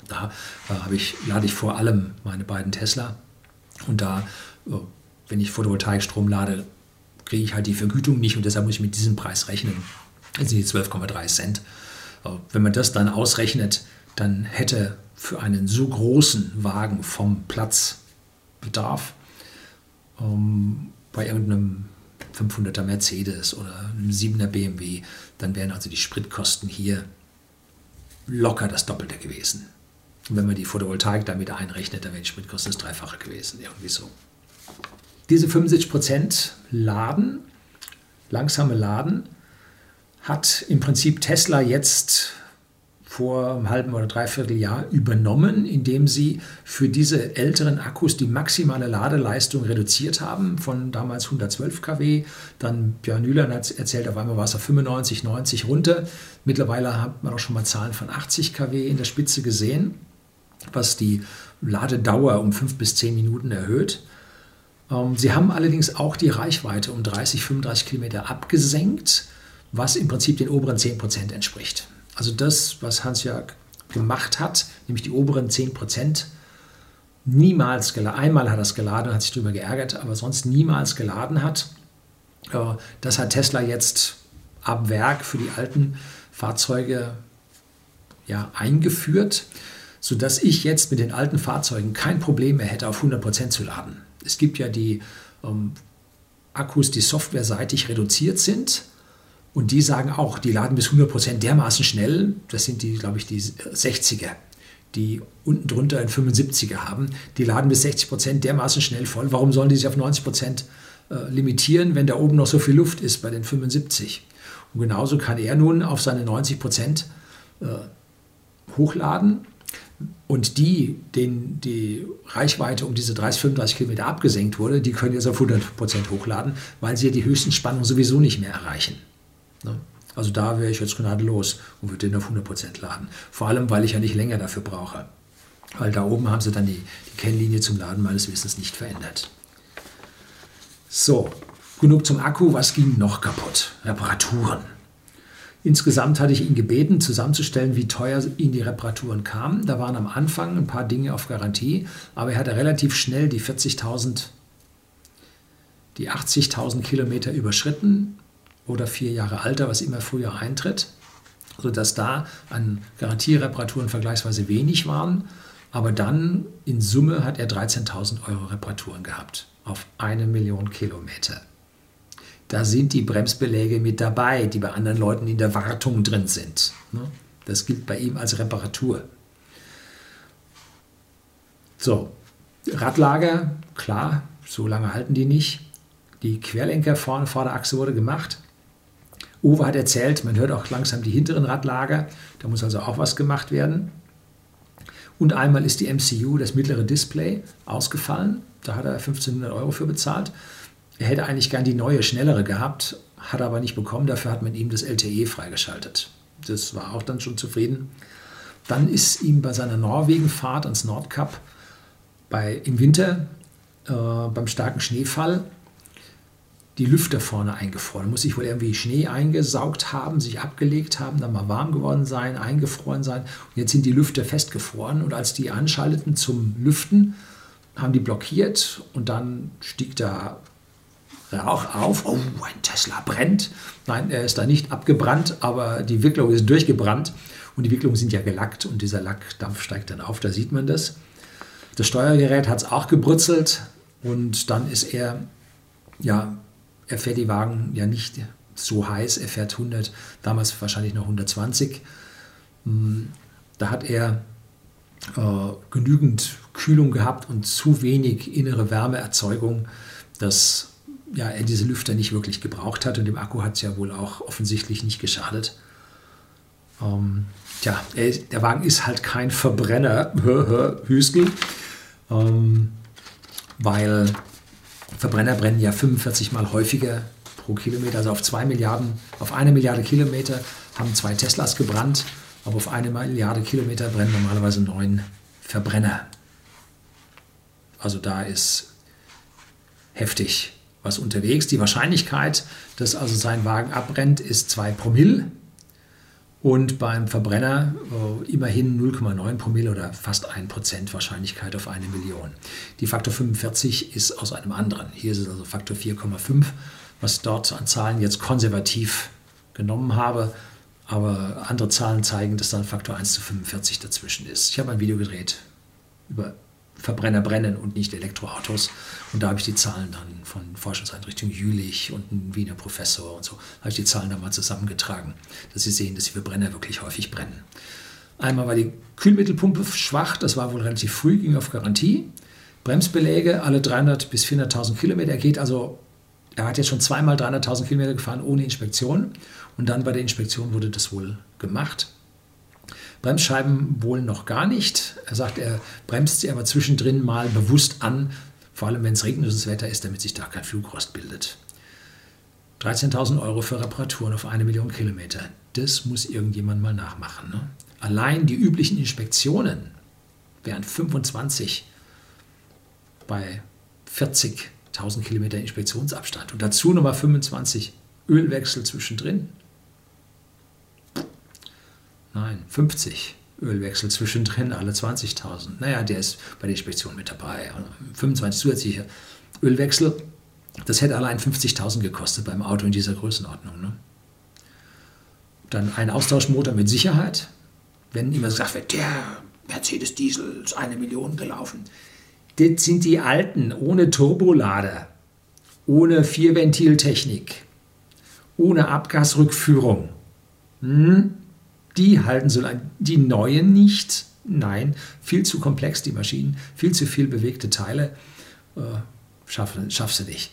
Da äh, ich, lade ich vor allem meine beiden Tesla und da, äh, wenn ich Photovoltaikstrom lade, kriege ich halt die Vergütung nicht und deshalb muss ich mit diesem Preis rechnen. Das sind die 12,3 Cent. Äh, wenn man das dann ausrechnet, dann hätte für einen so großen Wagen vom Platz Bedarf ähm, bei irgendeinem 500er Mercedes oder einem 7er BMW, dann wären also die Spritkosten hier locker das Doppelte gewesen. Und wenn man die Photovoltaik damit einrechnet, dann wären die Spritkosten das Dreifache gewesen, irgendwie so. Diese 75% Laden, langsame Laden, hat im Prinzip Tesla jetzt vor einem halben oder dreiviertel Jahr übernommen, indem sie für diese älteren Akkus die maximale Ladeleistung reduziert haben von damals 112 kW. Dann Björn Nühlern hat erzählt, auf einmal war es auf 95, 90 runter. Mittlerweile hat man auch schon mal Zahlen von 80 kW in der Spitze gesehen, was die Ladedauer um 5 bis 10 Minuten erhöht. Ähm, sie haben allerdings auch die Reichweite um 30, 35 Kilometer abgesenkt, was im Prinzip den oberen 10 Prozent entspricht. Also das, was Hans-Jörg gemacht hat, nämlich die oberen 10 Prozent, niemals geladen, einmal hat er es geladen und hat sich darüber geärgert, aber sonst niemals geladen hat. Das hat Tesla jetzt ab Werk für die alten Fahrzeuge ja, eingeführt, sodass ich jetzt mit den alten Fahrzeugen kein Problem mehr hätte, auf 100% zu laden. Es gibt ja die ähm, Akkus, die softwareseitig reduziert sind. Und die sagen auch, die laden bis 100% dermaßen schnell. Das sind die, glaube ich, die 60er, die unten drunter ein 75er haben. Die laden bis 60% dermaßen schnell voll. Warum sollen die sich auf 90% äh, limitieren, wenn da oben noch so viel Luft ist bei den 75? Und genauso kann er nun auf seine 90% äh, hochladen und die, denen die Reichweite um diese 30, 35 Kilometer abgesenkt wurde, die können jetzt auf 100 Prozent hochladen, weil sie ja die höchsten Spannungen sowieso nicht mehr erreichen. Ne? Also da wäre ich jetzt gnadenlos und würde den auf 100 Prozent laden. Vor allem, weil ich ja nicht länger dafür brauche. Weil da oben haben sie dann die, die Kennlinie zum Laden meines Wissens nicht verändert. So, genug zum Akku. Was ging noch kaputt? Reparaturen. Insgesamt hatte ich ihn gebeten, zusammenzustellen, wie teuer ihm die Reparaturen kamen. Da waren am Anfang ein paar Dinge auf Garantie, aber er hatte relativ schnell die 40.000, die 80.000 Kilometer überschritten oder vier Jahre Alter, was immer früher eintritt, sodass da an Garantiereparaturen vergleichsweise wenig waren. Aber dann in Summe hat er 13.000 Euro Reparaturen gehabt auf eine Million Kilometer da sind die Bremsbeläge mit dabei, die bei anderen Leuten in der Wartung drin sind. Ne? Das gilt bei ihm als Reparatur. So, Radlager, klar, so lange halten die nicht. Die Querlenker vorne vor der Achse wurde gemacht. Uwe hat erzählt, man hört auch langsam die hinteren Radlager. Da muss also auch was gemacht werden. Und einmal ist die MCU, das mittlere Display, ausgefallen. Da hat er 1500 Euro für bezahlt. Er hätte eigentlich gern die neue, schnellere gehabt, hat aber nicht bekommen. Dafür hat man ihm das LTE freigeschaltet. Das war auch dann schon zufrieden. Dann ist ihm bei seiner Norwegenfahrt ans Nordkap bei, im Winter äh, beim starken Schneefall die Lüfter vorne eingefroren. Muss sich wohl irgendwie Schnee eingesaugt haben, sich abgelegt haben, dann mal warm geworden sein, eingefroren sein. Und jetzt sind die Lüfter festgefroren. Und als die anschalteten zum Lüften, haben die blockiert und dann stieg da Rauch auf, oh, ein Tesla brennt. Nein, er ist da nicht abgebrannt, aber die Wicklung ist durchgebrannt und die Wicklungen sind ja gelackt und dieser Lackdampf steigt dann auf, da sieht man das. Das Steuergerät hat es auch gebrutzelt und dann ist er, ja, er fährt die Wagen ja nicht so heiß, er fährt 100, damals wahrscheinlich noch 120. Hm, da hat er äh, genügend Kühlung gehabt und zu wenig innere Wärmeerzeugung, dass ja, er diese Lüfter nicht wirklich gebraucht hat und dem Akku hat es ja wohl auch offensichtlich nicht geschadet. Ähm, tja, er, der Wagen ist halt kein Verbrenner, Hüstel, ähm, weil Verbrenner brennen ja 45 mal häufiger pro Kilometer, also auf zwei Milliarden, auf eine Milliarde Kilometer haben zwei Teslas gebrannt, aber auf eine Milliarde Kilometer brennen normalerweise neun Verbrenner. Also da ist heftig was unterwegs. Die Wahrscheinlichkeit, dass also sein Wagen abbrennt, ist 2 Promille. Und beim Verbrenner äh, immerhin 0,9 Promille oder fast 1% Wahrscheinlichkeit auf eine Million. Die Faktor 45 ist aus einem anderen. Hier ist es also Faktor 4,5, was dort an Zahlen jetzt konservativ genommen habe. Aber andere Zahlen zeigen, dass dann Faktor 1 zu 45 dazwischen ist. Ich habe ein Video gedreht über Verbrenner brennen und nicht Elektroautos. Und da habe ich die Zahlen dann von Forschungseinrichtung Jülich und ein Wiener Professor und so, habe ich die Zahlen dann mal zusammengetragen, dass Sie sehen, dass die Verbrenner wirklich häufig brennen. Einmal war die Kühlmittelpumpe schwach, das war wohl relativ früh, ging auf Garantie. Bremsbeläge alle 300 bis 400.000 Kilometer. Er geht also, er hat jetzt schon zweimal 300.000 Kilometer gefahren ohne Inspektion. Und dann bei der Inspektion wurde das wohl gemacht. Bremsscheiben wohl noch gar nicht. Er sagt, er bremst sie aber zwischendrin mal bewusst an, vor allem wenn es regnerisches Wetter ist, damit sich da kein Flugrost bildet. 13.000 Euro für Reparaturen auf eine Million Kilometer. Das muss irgendjemand mal nachmachen. Ne? Allein die üblichen Inspektionen wären 25 bei 40.000 Kilometer Inspektionsabstand und dazu nochmal 25 Ölwechsel zwischendrin. Nein, 50 Ölwechsel zwischendrin, alle 20.000. Naja, der ist bei der Inspektion mit dabei. 25 zusätzliche Ölwechsel, das hätte allein 50.000 gekostet beim Auto in dieser Größenordnung. Ne? Dann ein Austauschmotor mit Sicherheit, wenn immer gesagt wird, der Mercedes Diesel ist eine Million gelaufen. Das sind die alten, ohne Turbolader, ohne Vierventiltechnik, ohne Abgasrückführung. Hm? Die halten so lange. Die neuen nicht. Nein, viel zu komplex die Maschinen, viel zu viel bewegte Teile. Äh, schaff, schaffst du nicht.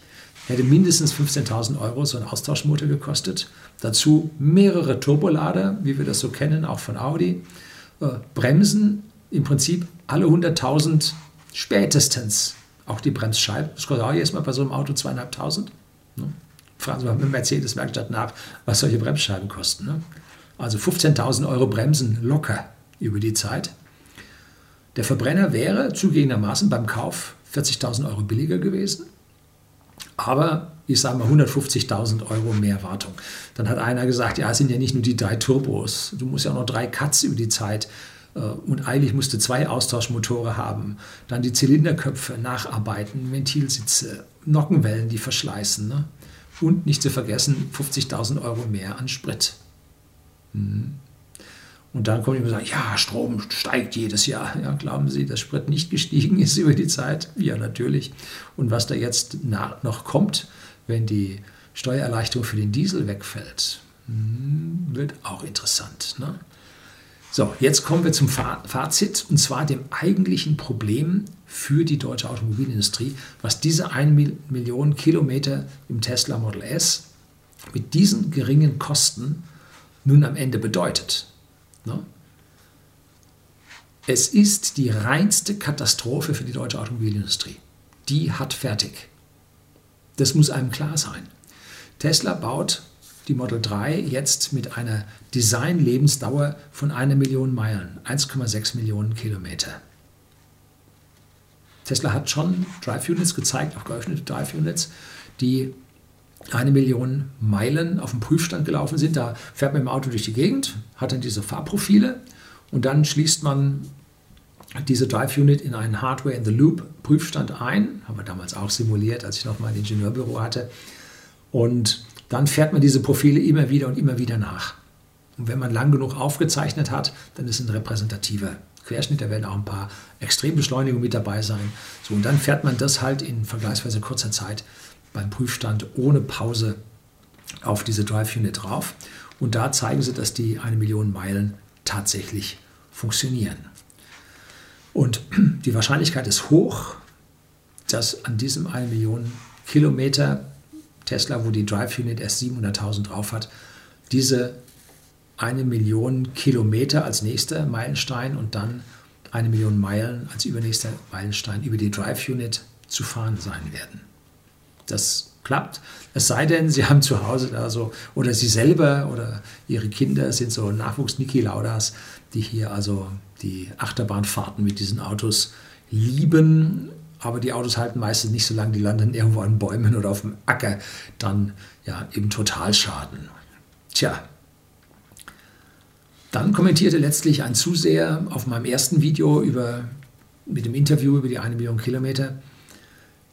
Hätte mindestens 15.000 Euro so ein Austauschmotor gekostet. Dazu mehrere Turbolader, wie wir das so kennen, auch von Audi. Äh, Bremsen, im Prinzip alle 100.000 spätestens. Auch die Bremsscheiben. Das kostet auch erstmal bei so einem Auto 2.500. Ne? Fragen Sie mal mit Mercedes-Werkstatt nach, was solche Bremsscheiben kosten. Ne? Also 15.000 Euro Bremsen locker über die Zeit. Der Verbrenner wäre zugegebenermaßen beim Kauf 40.000 Euro billiger gewesen, aber ich sage mal 150.000 Euro mehr Wartung. Dann hat einer gesagt, ja, es sind ja nicht nur die drei Turbos, du musst ja auch noch drei Cuts über die Zeit äh, und eigentlich musste zwei Austauschmotore haben, dann die Zylinderköpfe nacharbeiten, Ventilsitze, Nockenwellen, die verschleißen ne? und nicht zu vergessen 50.000 Euro mehr an Sprit. Mhm. Und dann kommen die und sagen, ja, Strom steigt jedes Jahr. Ja, glauben Sie, dass Sprit nicht gestiegen ist über die Zeit? Ja, natürlich. Und was da jetzt noch kommt, wenn die Steuererleichterung für den Diesel wegfällt, hm, wird auch interessant. Ne? So, jetzt kommen wir zum Fazit und zwar dem eigentlichen Problem für die deutsche Automobilindustrie, was diese 1 Million Kilometer im Tesla Model S mit diesen geringen Kosten nun am Ende bedeutet. Ne? Es ist die reinste Katastrophe für die deutsche Automobilindustrie. Die hat fertig. Das muss einem klar sein. Tesla baut die Model 3 jetzt mit einer Design-Lebensdauer von einer Million Meilen, 1,6 Millionen Kilometer. Tesla hat schon Drive Units gezeigt, auch geöffnete Drive Units, die eine Million Meilen auf dem Prüfstand gelaufen sind. Da fährt man im Auto durch die Gegend, hat dann diese Fahrprofile und dann schließt man diese Drive Unit in einen Hardware in the Loop Prüfstand ein. Haben wir damals auch simuliert, als ich noch ein Ingenieurbüro hatte. Und dann fährt man diese Profile immer wieder und immer wieder nach. Und wenn man lang genug aufgezeichnet hat, dann ist ein repräsentativer Querschnitt. Da werden auch ein paar Extrembeschleunigungen mit dabei sein. So, und dann fährt man das halt in vergleichsweise kurzer Zeit beim Prüfstand ohne Pause auf diese Drive Unit drauf. Und da zeigen sie, dass die eine Million Meilen tatsächlich funktionieren. Und die Wahrscheinlichkeit ist hoch, dass an diesem 1 Million Kilometer Tesla, wo die Drive Unit erst 700.000 drauf hat, diese eine Million Kilometer als nächster Meilenstein und dann eine Million Meilen als übernächster Meilenstein über die Drive Unit zu fahren sein werden das klappt. Es sei denn, Sie haben zu Hause da so, oder Sie selber oder Ihre Kinder sind so Nachwuchs-Niki Laudas, die hier also die Achterbahnfahrten mit diesen Autos lieben. Aber die Autos halten meistens nicht so lange, die landen irgendwo an Bäumen oder auf dem Acker, dann ja eben Totalschaden. Tja, dann kommentierte letztlich ein Zuseher auf meinem ersten Video über, mit dem Interview über die eine Million Kilometer,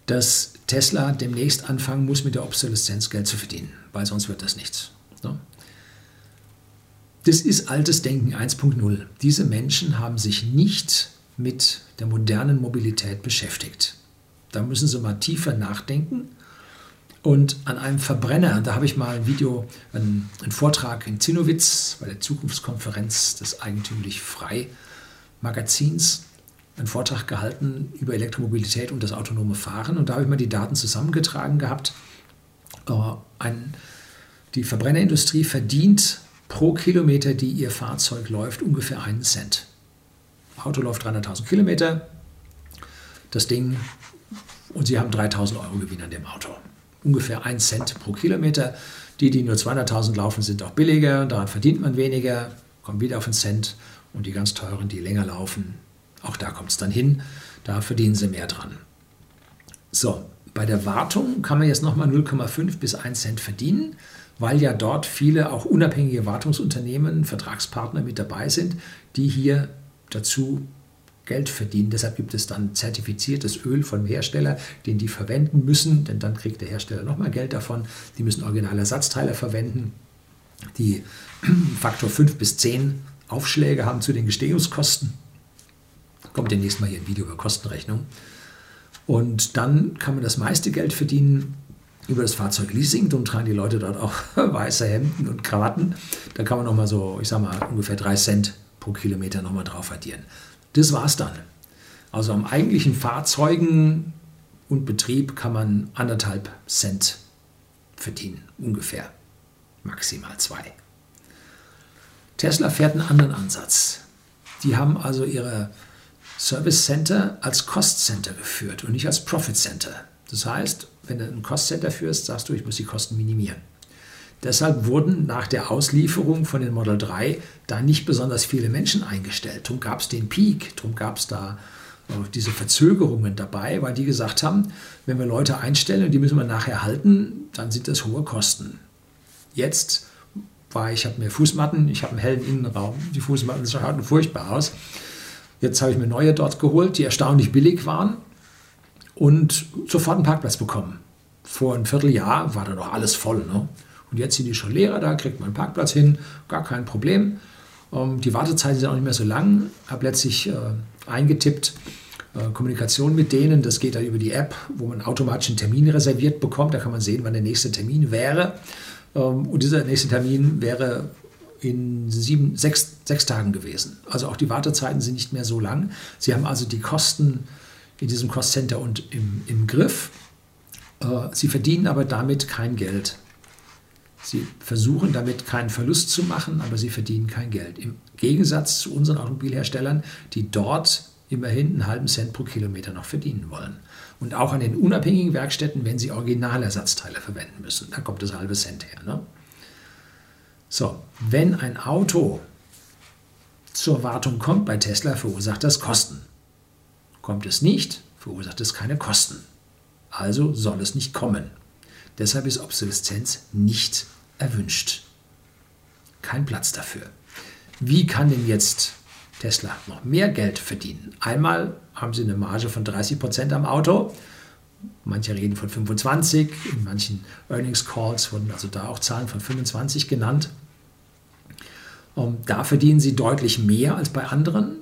dass Tesla demnächst anfangen muss, mit der Obsoleszenz Geld zu verdienen, weil sonst wird das nichts. Ne? Das ist altes Denken 1.0. Diese Menschen haben sich nicht mit der modernen Mobilität beschäftigt. Da müssen sie mal tiefer nachdenken. Und an einem Verbrenner, da habe ich mal ein Video, einen, einen Vortrag in Zinnowitz bei der Zukunftskonferenz des eigentümlich Frei Magazins einen Vortrag gehalten über Elektromobilität und das autonome Fahren. Und da habe ich mal die Daten zusammengetragen gehabt. Äh, ein, die Verbrennerindustrie verdient pro Kilometer, die ihr Fahrzeug läuft, ungefähr einen Cent. Auto läuft 300.000 Kilometer, das Ding, und sie haben 3.000 Euro Gewinn an dem Auto. Ungefähr ein Cent pro Kilometer. Die, die nur 200.000 laufen, sind auch billiger, daran verdient man weniger, kommt wieder auf einen Cent. Und die ganz teuren, die länger laufen, auch da kommt es dann hin, da verdienen sie mehr dran. So, bei der Wartung kann man jetzt nochmal 0,5 bis 1 Cent verdienen, weil ja dort viele auch unabhängige Wartungsunternehmen, Vertragspartner mit dabei sind, die hier dazu Geld verdienen. Deshalb gibt es dann zertifiziertes Öl vom Hersteller, den die verwenden müssen, denn dann kriegt der Hersteller nochmal Geld davon. Die müssen originale Ersatzteile verwenden, die Faktor 5 bis 10 Aufschläge haben zu den Gestehungskosten. Kommt demnächst mal hier ein Video über Kostenrechnung. Und dann kann man das meiste Geld verdienen über das Fahrzeugleasing. Darum tragen die Leute dort auch weiße Hemden und Krawatten. Da kann man nochmal so, ich sag mal, ungefähr 3 Cent pro Kilometer nochmal drauf addieren. Das war's dann. Also am eigentlichen Fahrzeugen und Betrieb kann man anderthalb Cent verdienen, ungefähr. Maximal zwei. Tesla fährt einen anderen Ansatz. Die haben also ihre Service Center als Cost Center geführt und nicht als Profit Center. Das heißt, wenn du ein Cost Center führst, sagst du, ich muss die Kosten minimieren. Deshalb wurden nach der Auslieferung von den Model 3 da nicht besonders viele Menschen eingestellt. Darum gab es den Peak, darum gab es da diese Verzögerungen dabei, weil die gesagt haben, wenn wir Leute einstellen und die müssen wir nachher halten, dann sind das hohe Kosten. Jetzt war ich, habe mir Fußmatten, ich habe einen hellen Innenraum, die Fußmatten schauten furchtbar aus. Jetzt habe ich mir neue dort geholt, die erstaunlich billig waren und sofort einen Parkplatz bekommen. Vor einem Vierteljahr war da noch alles voll. Ne? Und jetzt sind die schon leerer, da kriegt man einen Parkplatz hin, gar kein Problem. Ähm, die Wartezeiten sind auch nicht mehr so lang. Habe letztlich äh, eingetippt, äh, Kommunikation mit denen, das geht dann über die App, wo man automatisch einen Termin reserviert bekommt. Da kann man sehen, wann der nächste Termin wäre. Ähm, und dieser nächste Termin wäre in sieben, sechs, sechs Tagen gewesen. Also auch die Wartezeiten sind nicht mehr so lang. Sie haben also die Kosten in diesem Cost Center und im, im Griff. Äh, sie verdienen aber damit kein Geld. Sie versuchen damit keinen Verlust zu machen, aber sie verdienen kein Geld. Im Gegensatz zu unseren Automobilherstellern, die dort immerhin einen halben Cent pro Kilometer noch verdienen wollen. Und auch an den unabhängigen Werkstätten, wenn sie Originalersatzteile verwenden müssen. Da kommt das halbe Cent her. Ne? So, wenn ein Auto zur Wartung kommt bei Tesla, verursacht das Kosten. Kommt es nicht, verursacht es keine Kosten. Also soll es nicht kommen. Deshalb ist Obsoleszenz nicht erwünscht. Kein Platz dafür. Wie kann denn jetzt Tesla noch mehr Geld verdienen? Einmal haben sie eine Marge von 30 Prozent am Auto. Manche reden von 25, in manchen Earnings Calls wurden also da auch Zahlen von 25 genannt. Ähm, da verdienen sie deutlich mehr als bei anderen.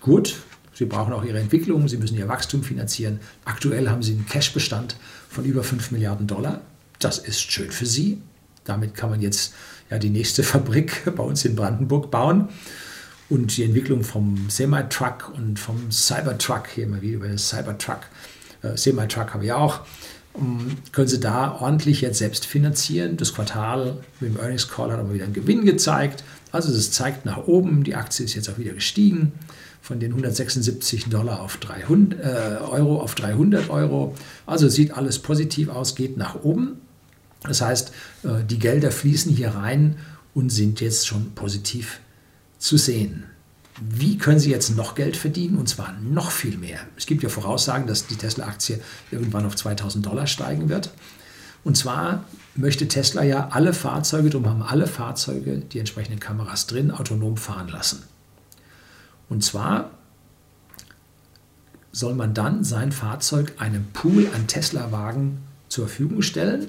Gut, sie brauchen auch ihre Entwicklung, sie müssen ihr Wachstum finanzieren. Aktuell haben sie einen Cashbestand von über 5 Milliarden Dollar. Das ist schön für sie. Damit kann man jetzt ja die nächste Fabrik bei uns in Brandenburg bauen. Und die Entwicklung vom Semi-Truck und vom Cybertruck, hier mal wieder über den Cybertruck, äh, Semi-Truck habe ich auch, können Sie da ordentlich jetzt selbst finanzieren. Das Quartal mit dem Earnings Call hat aber wieder einen Gewinn gezeigt. Also es zeigt nach oben, die Aktie ist jetzt auch wieder gestiegen von den 176 Dollar auf 300, äh, Euro auf 300 Euro. Also sieht alles positiv aus, geht nach oben. Das heißt, äh, die Gelder fließen hier rein und sind jetzt schon positiv zu sehen. Wie können Sie jetzt noch Geld verdienen und zwar noch viel mehr? Es gibt ja Voraussagen, dass die Tesla-Aktie irgendwann auf 2000 Dollar steigen wird. Und zwar möchte Tesla ja alle Fahrzeuge, darum haben alle Fahrzeuge die entsprechenden Kameras drin, autonom fahren lassen. Und zwar soll man dann sein Fahrzeug einem Pool an Tesla-Wagen zur Verfügung stellen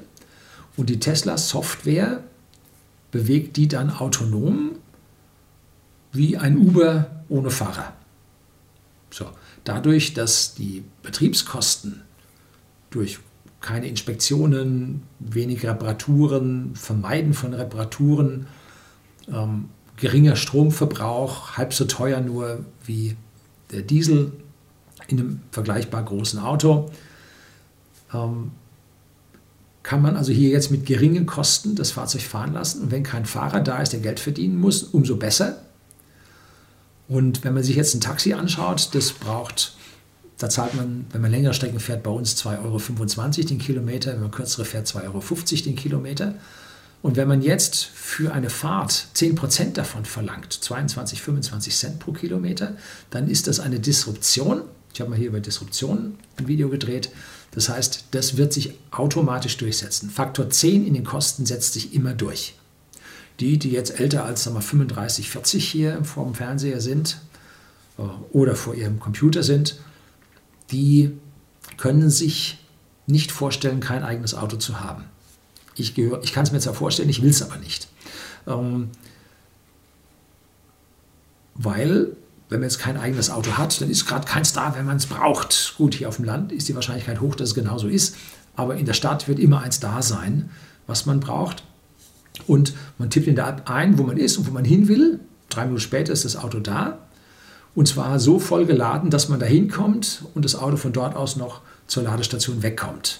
und die Tesla-Software bewegt die dann autonom wie ein Uber ohne Fahrer. So, dadurch, dass die Betriebskosten durch keine Inspektionen, wenig Reparaturen, Vermeiden von Reparaturen, ähm, geringer Stromverbrauch, halb so teuer nur wie der Diesel in einem vergleichbar großen Auto, ähm, kann man also hier jetzt mit geringen Kosten das Fahrzeug fahren lassen. Und wenn kein Fahrer da ist, der Geld verdienen muss, umso besser. Und wenn man sich jetzt ein Taxi anschaut, das braucht, da zahlt man, wenn man längere Strecken fährt, bei uns 2,25 Euro den Kilometer, wenn man kürzere fährt, 2,50 Euro den Kilometer. Und wenn man jetzt für eine Fahrt 10% davon verlangt, 22, 25 Cent pro Kilometer, dann ist das eine Disruption. Ich habe mal hier über Disruption ein Video gedreht. Das heißt, das wird sich automatisch durchsetzen. Faktor 10 in den Kosten setzt sich immer durch. Die, die jetzt älter als sagen wir, 35, 40 hier vor dem Fernseher sind äh, oder vor ihrem Computer sind, die können sich nicht vorstellen, kein eigenes Auto zu haben. Ich, ich kann es mir zwar vorstellen, ich will es aber nicht. Ähm, weil wenn man jetzt kein eigenes Auto hat, dann ist gerade keins da, wenn man es braucht. Gut, hier auf dem Land ist die Wahrscheinlichkeit hoch, dass es genauso ist, aber in der Stadt wird immer eins da sein, was man braucht. Und man tippt in der App ein, wo man ist und wo man hin will. Drei Minuten später ist das Auto da. Und zwar so voll geladen, dass man da hinkommt und das Auto von dort aus noch zur Ladestation wegkommt.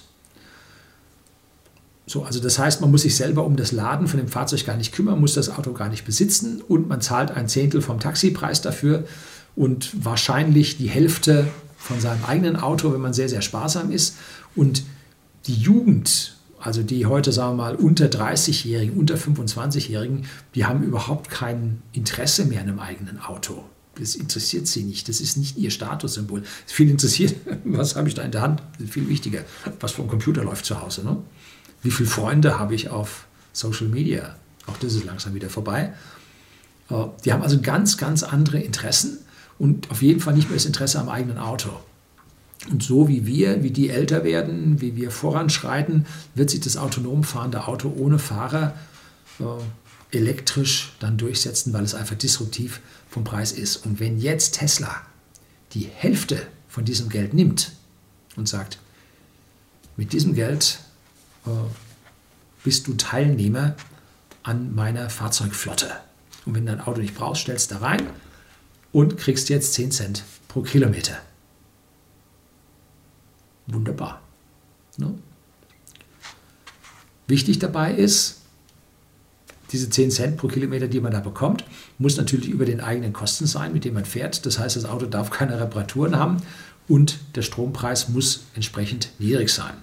So, also das heißt, man muss sich selber um das Laden von dem Fahrzeug gar nicht kümmern, muss das Auto gar nicht besitzen und man zahlt ein Zehntel vom Taxipreis dafür und wahrscheinlich die Hälfte von seinem eigenen Auto, wenn man sehr, sehr sparsam ist. Und die Jugend, also die heute, sagen wir mal, unter 30-Jährigen, unter 25-Jährigen, die haben überhaupt kein Interesse mehr an einem eigenen Auto. Das interessiert sie nicht. Das ist nicht ihr Statussymbol. Viel interessiert, was habe ich da in der Hand? Das ist viel wichtiger, was vom Computer läuft zu Hause. Ne? Wie viele Freunde habe ich auf Social Media? Auch das ist langsam wieder vorbei. Äh, die haben also ganz, ganz andere Interessen und auf jeden Fall nicht mehr das Interesse am eigenen Auto. Und so wie wir, wie die älter werden, wie wir voranschreiten, wird sich das autonom fahrende Auto ohne Fahrer äh, elektrisch dann durchsetzen, weil es einfach disruptiv vom Preis ist. Und wenn jetzt Tesla die Hälfte von diesem Geld nimmt und sagt, mit diesem Geld äh, bist du Teilnehmer an meiner Fahrzeugflotte. Und wenn du dein Auto nicht brauchst, stellst du da rein und kriegst jetzt 10 Cent pro Kilometer. Wunderbar. Ne? Wichtig dabei ist, diese 10 Cent pro Kilometer, die man da bekommt, muss natürlich über den eigenen Kosten sein, mit dem man fährt. Das heißt, das Auto darf keine Reparaturen haben und der Strompreis muss entsprechend niedrig sein.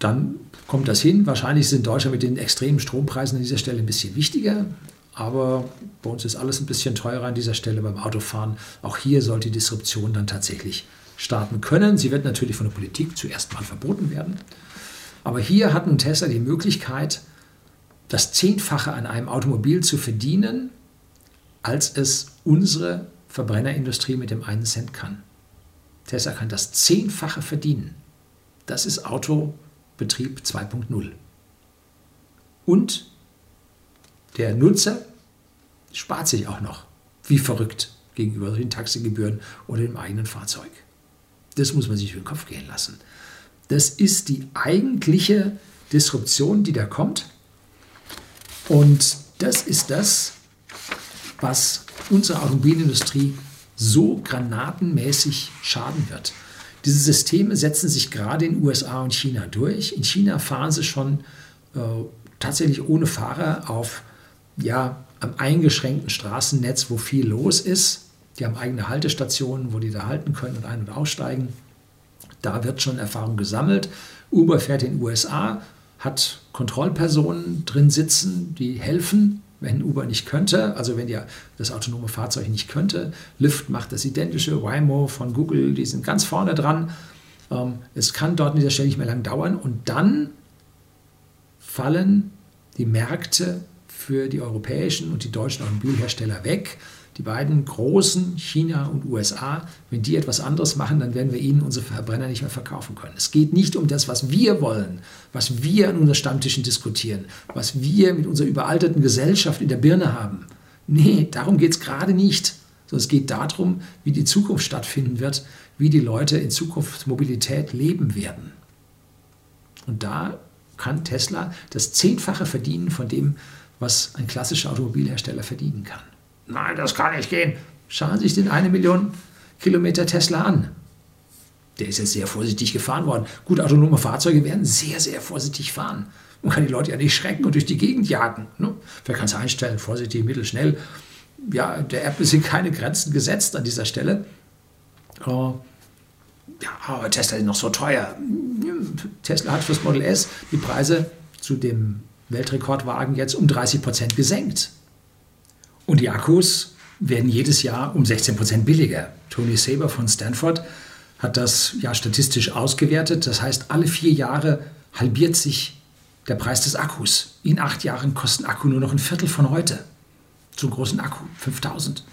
dann kommt das hin. Wahrscheinlich sind Deutschland mit den extremen Strompreisen an dieser Stelle ein bisschen wichtiger. Aber bei uns ist alles ein bisschen teurer an dieser Stelle beim Autofahren. Auch hier sollte die Disruption dann tatsächlich starten können. Sie wird natürlich von der Politik zuerst mal verboten werden. Aber hier hat nun Tesla die Möglichkeit, das Zehnfache an einem Automobil zu verdienen, als es unsere Verbrennerindustrie mit dem einen Cent kann. Tesla kann das Zehnfache verdienen. Das ist Auto Betrieb 2.0. Und der Nutzer spart sich auch noch, wie verrückt, gegenüber den Taxigebühren oder dem eigenen Fahrzeug. Das muss man sich über den Kopf gehen lassen. Das ist die eigentliche Disruption, die da kommt. Und das ist das, was unsere Automobilindustrie so granatenmäßig schaden wird. Diese Systeme setzen sich gerade in USA und China durch. In China fahren sie schon äh, tatsächlich ohne Fahrer auf ja, einem eingeschränkten Straßennetz, wo viel los ist. Die haben eigene Haltestationen, wo die da halten können und ein- und aussteigen. Da wird schon Erfahrung gesammelt. Uber fährt in den USA, hat Kontrollpersonen drin sitzen, die helfen wenn Uber nicht könnte, also wenn ja das autonome Fahrzeug nicht könnte. Lyft macht das identische, Waymo von Google, die sind ganz vorne dran. Ähm, es kann dort an dieser Stelle nicht mehr lang dauern und dann fallen die Märkte für die europäischen und die deutschen Automobilhersteller weg die beiden großen, China und USA, wenn die etwas anderes machen, dann werden wir ihnen unsere Verbrenner nicht mehr verkaufen können. Es geht nicht um das, was wir wollen, was wir an unseren Stammtischen diskutieren, was wir mit unserer überalterten Gesellschaft in der Birne haben. Nee, darum geht es gerade nicht. Sondern es geht darum, wie die Zukunft stattfinden wird, wie die Leute in Zukunft Mobilität leben werden. Und da kann Tesla das Zehnfache verdienen von dem, was ein klassischer Automobilhersteller verdienen kann. Nein, das kann nicht gehen. Schauen Sie sich den eine Million Kilometer Tesla an. Der ist jetzt sehr vorsichtig gefahren worden. Gut, autonome Fahrzeuge werden sehr, sehr vorsichtig fahren. Man kann die Leute ja nicht schrecken und durch die Gegend jagen. Ne? Wer kann es einstellen? Vorsichtig, mittelschnell. Ja, der App sind keine Grenzen gesetzt an dieser Stelle. Uh, ja, aber Tesla ist noch so teuer. Tesla hat fürs Model S die Preise zu dem Weltrekordwagen jetzt um 30 Prozent gesenkt. Und die Akkus werden jedes Jahr um 16 Prozent billiger. Tony Saber von Stanford hat das ja statistisch ausgewertet. Das heißt, alle vier Jahre halbiert sich der Preis des Akkus. In acht Jahren kostet ein Akku nur noch ein Viertel von heute. Einen großen Akku, 5000.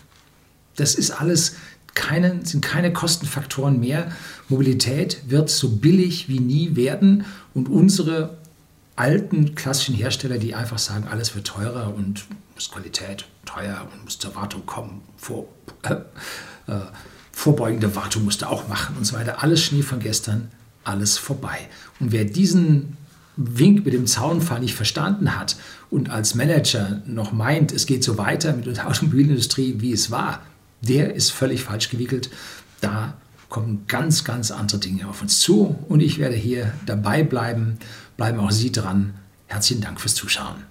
Das ist alles keine, sind keine Kostenfaktoren mehr. Mobilität wird so billig wie nie werden und unsere alten klassischen Hersteller, die einfach sagen, alles wird teurer und muss Qualität teuer und muss zur Wartung kommen, vor, äh, äh, vorbeugende Wartung musst du auch machen und so weiter. Alles Schnee von gestern, alles vorbei. Und wer diesen Wink mit dem Zaunfall nicht verstanden hat und als Manager noch meint, es geht so weiter mit der Automobilindustrie, wie es war, der ist völlig falsch gewickelt. Da kommen ganz, ganz andere Dinge auf uns zu und ich werde hier dabei bleiben. Bleiben auch Sie dran. Herzlichen Dank fürs Zuschauen.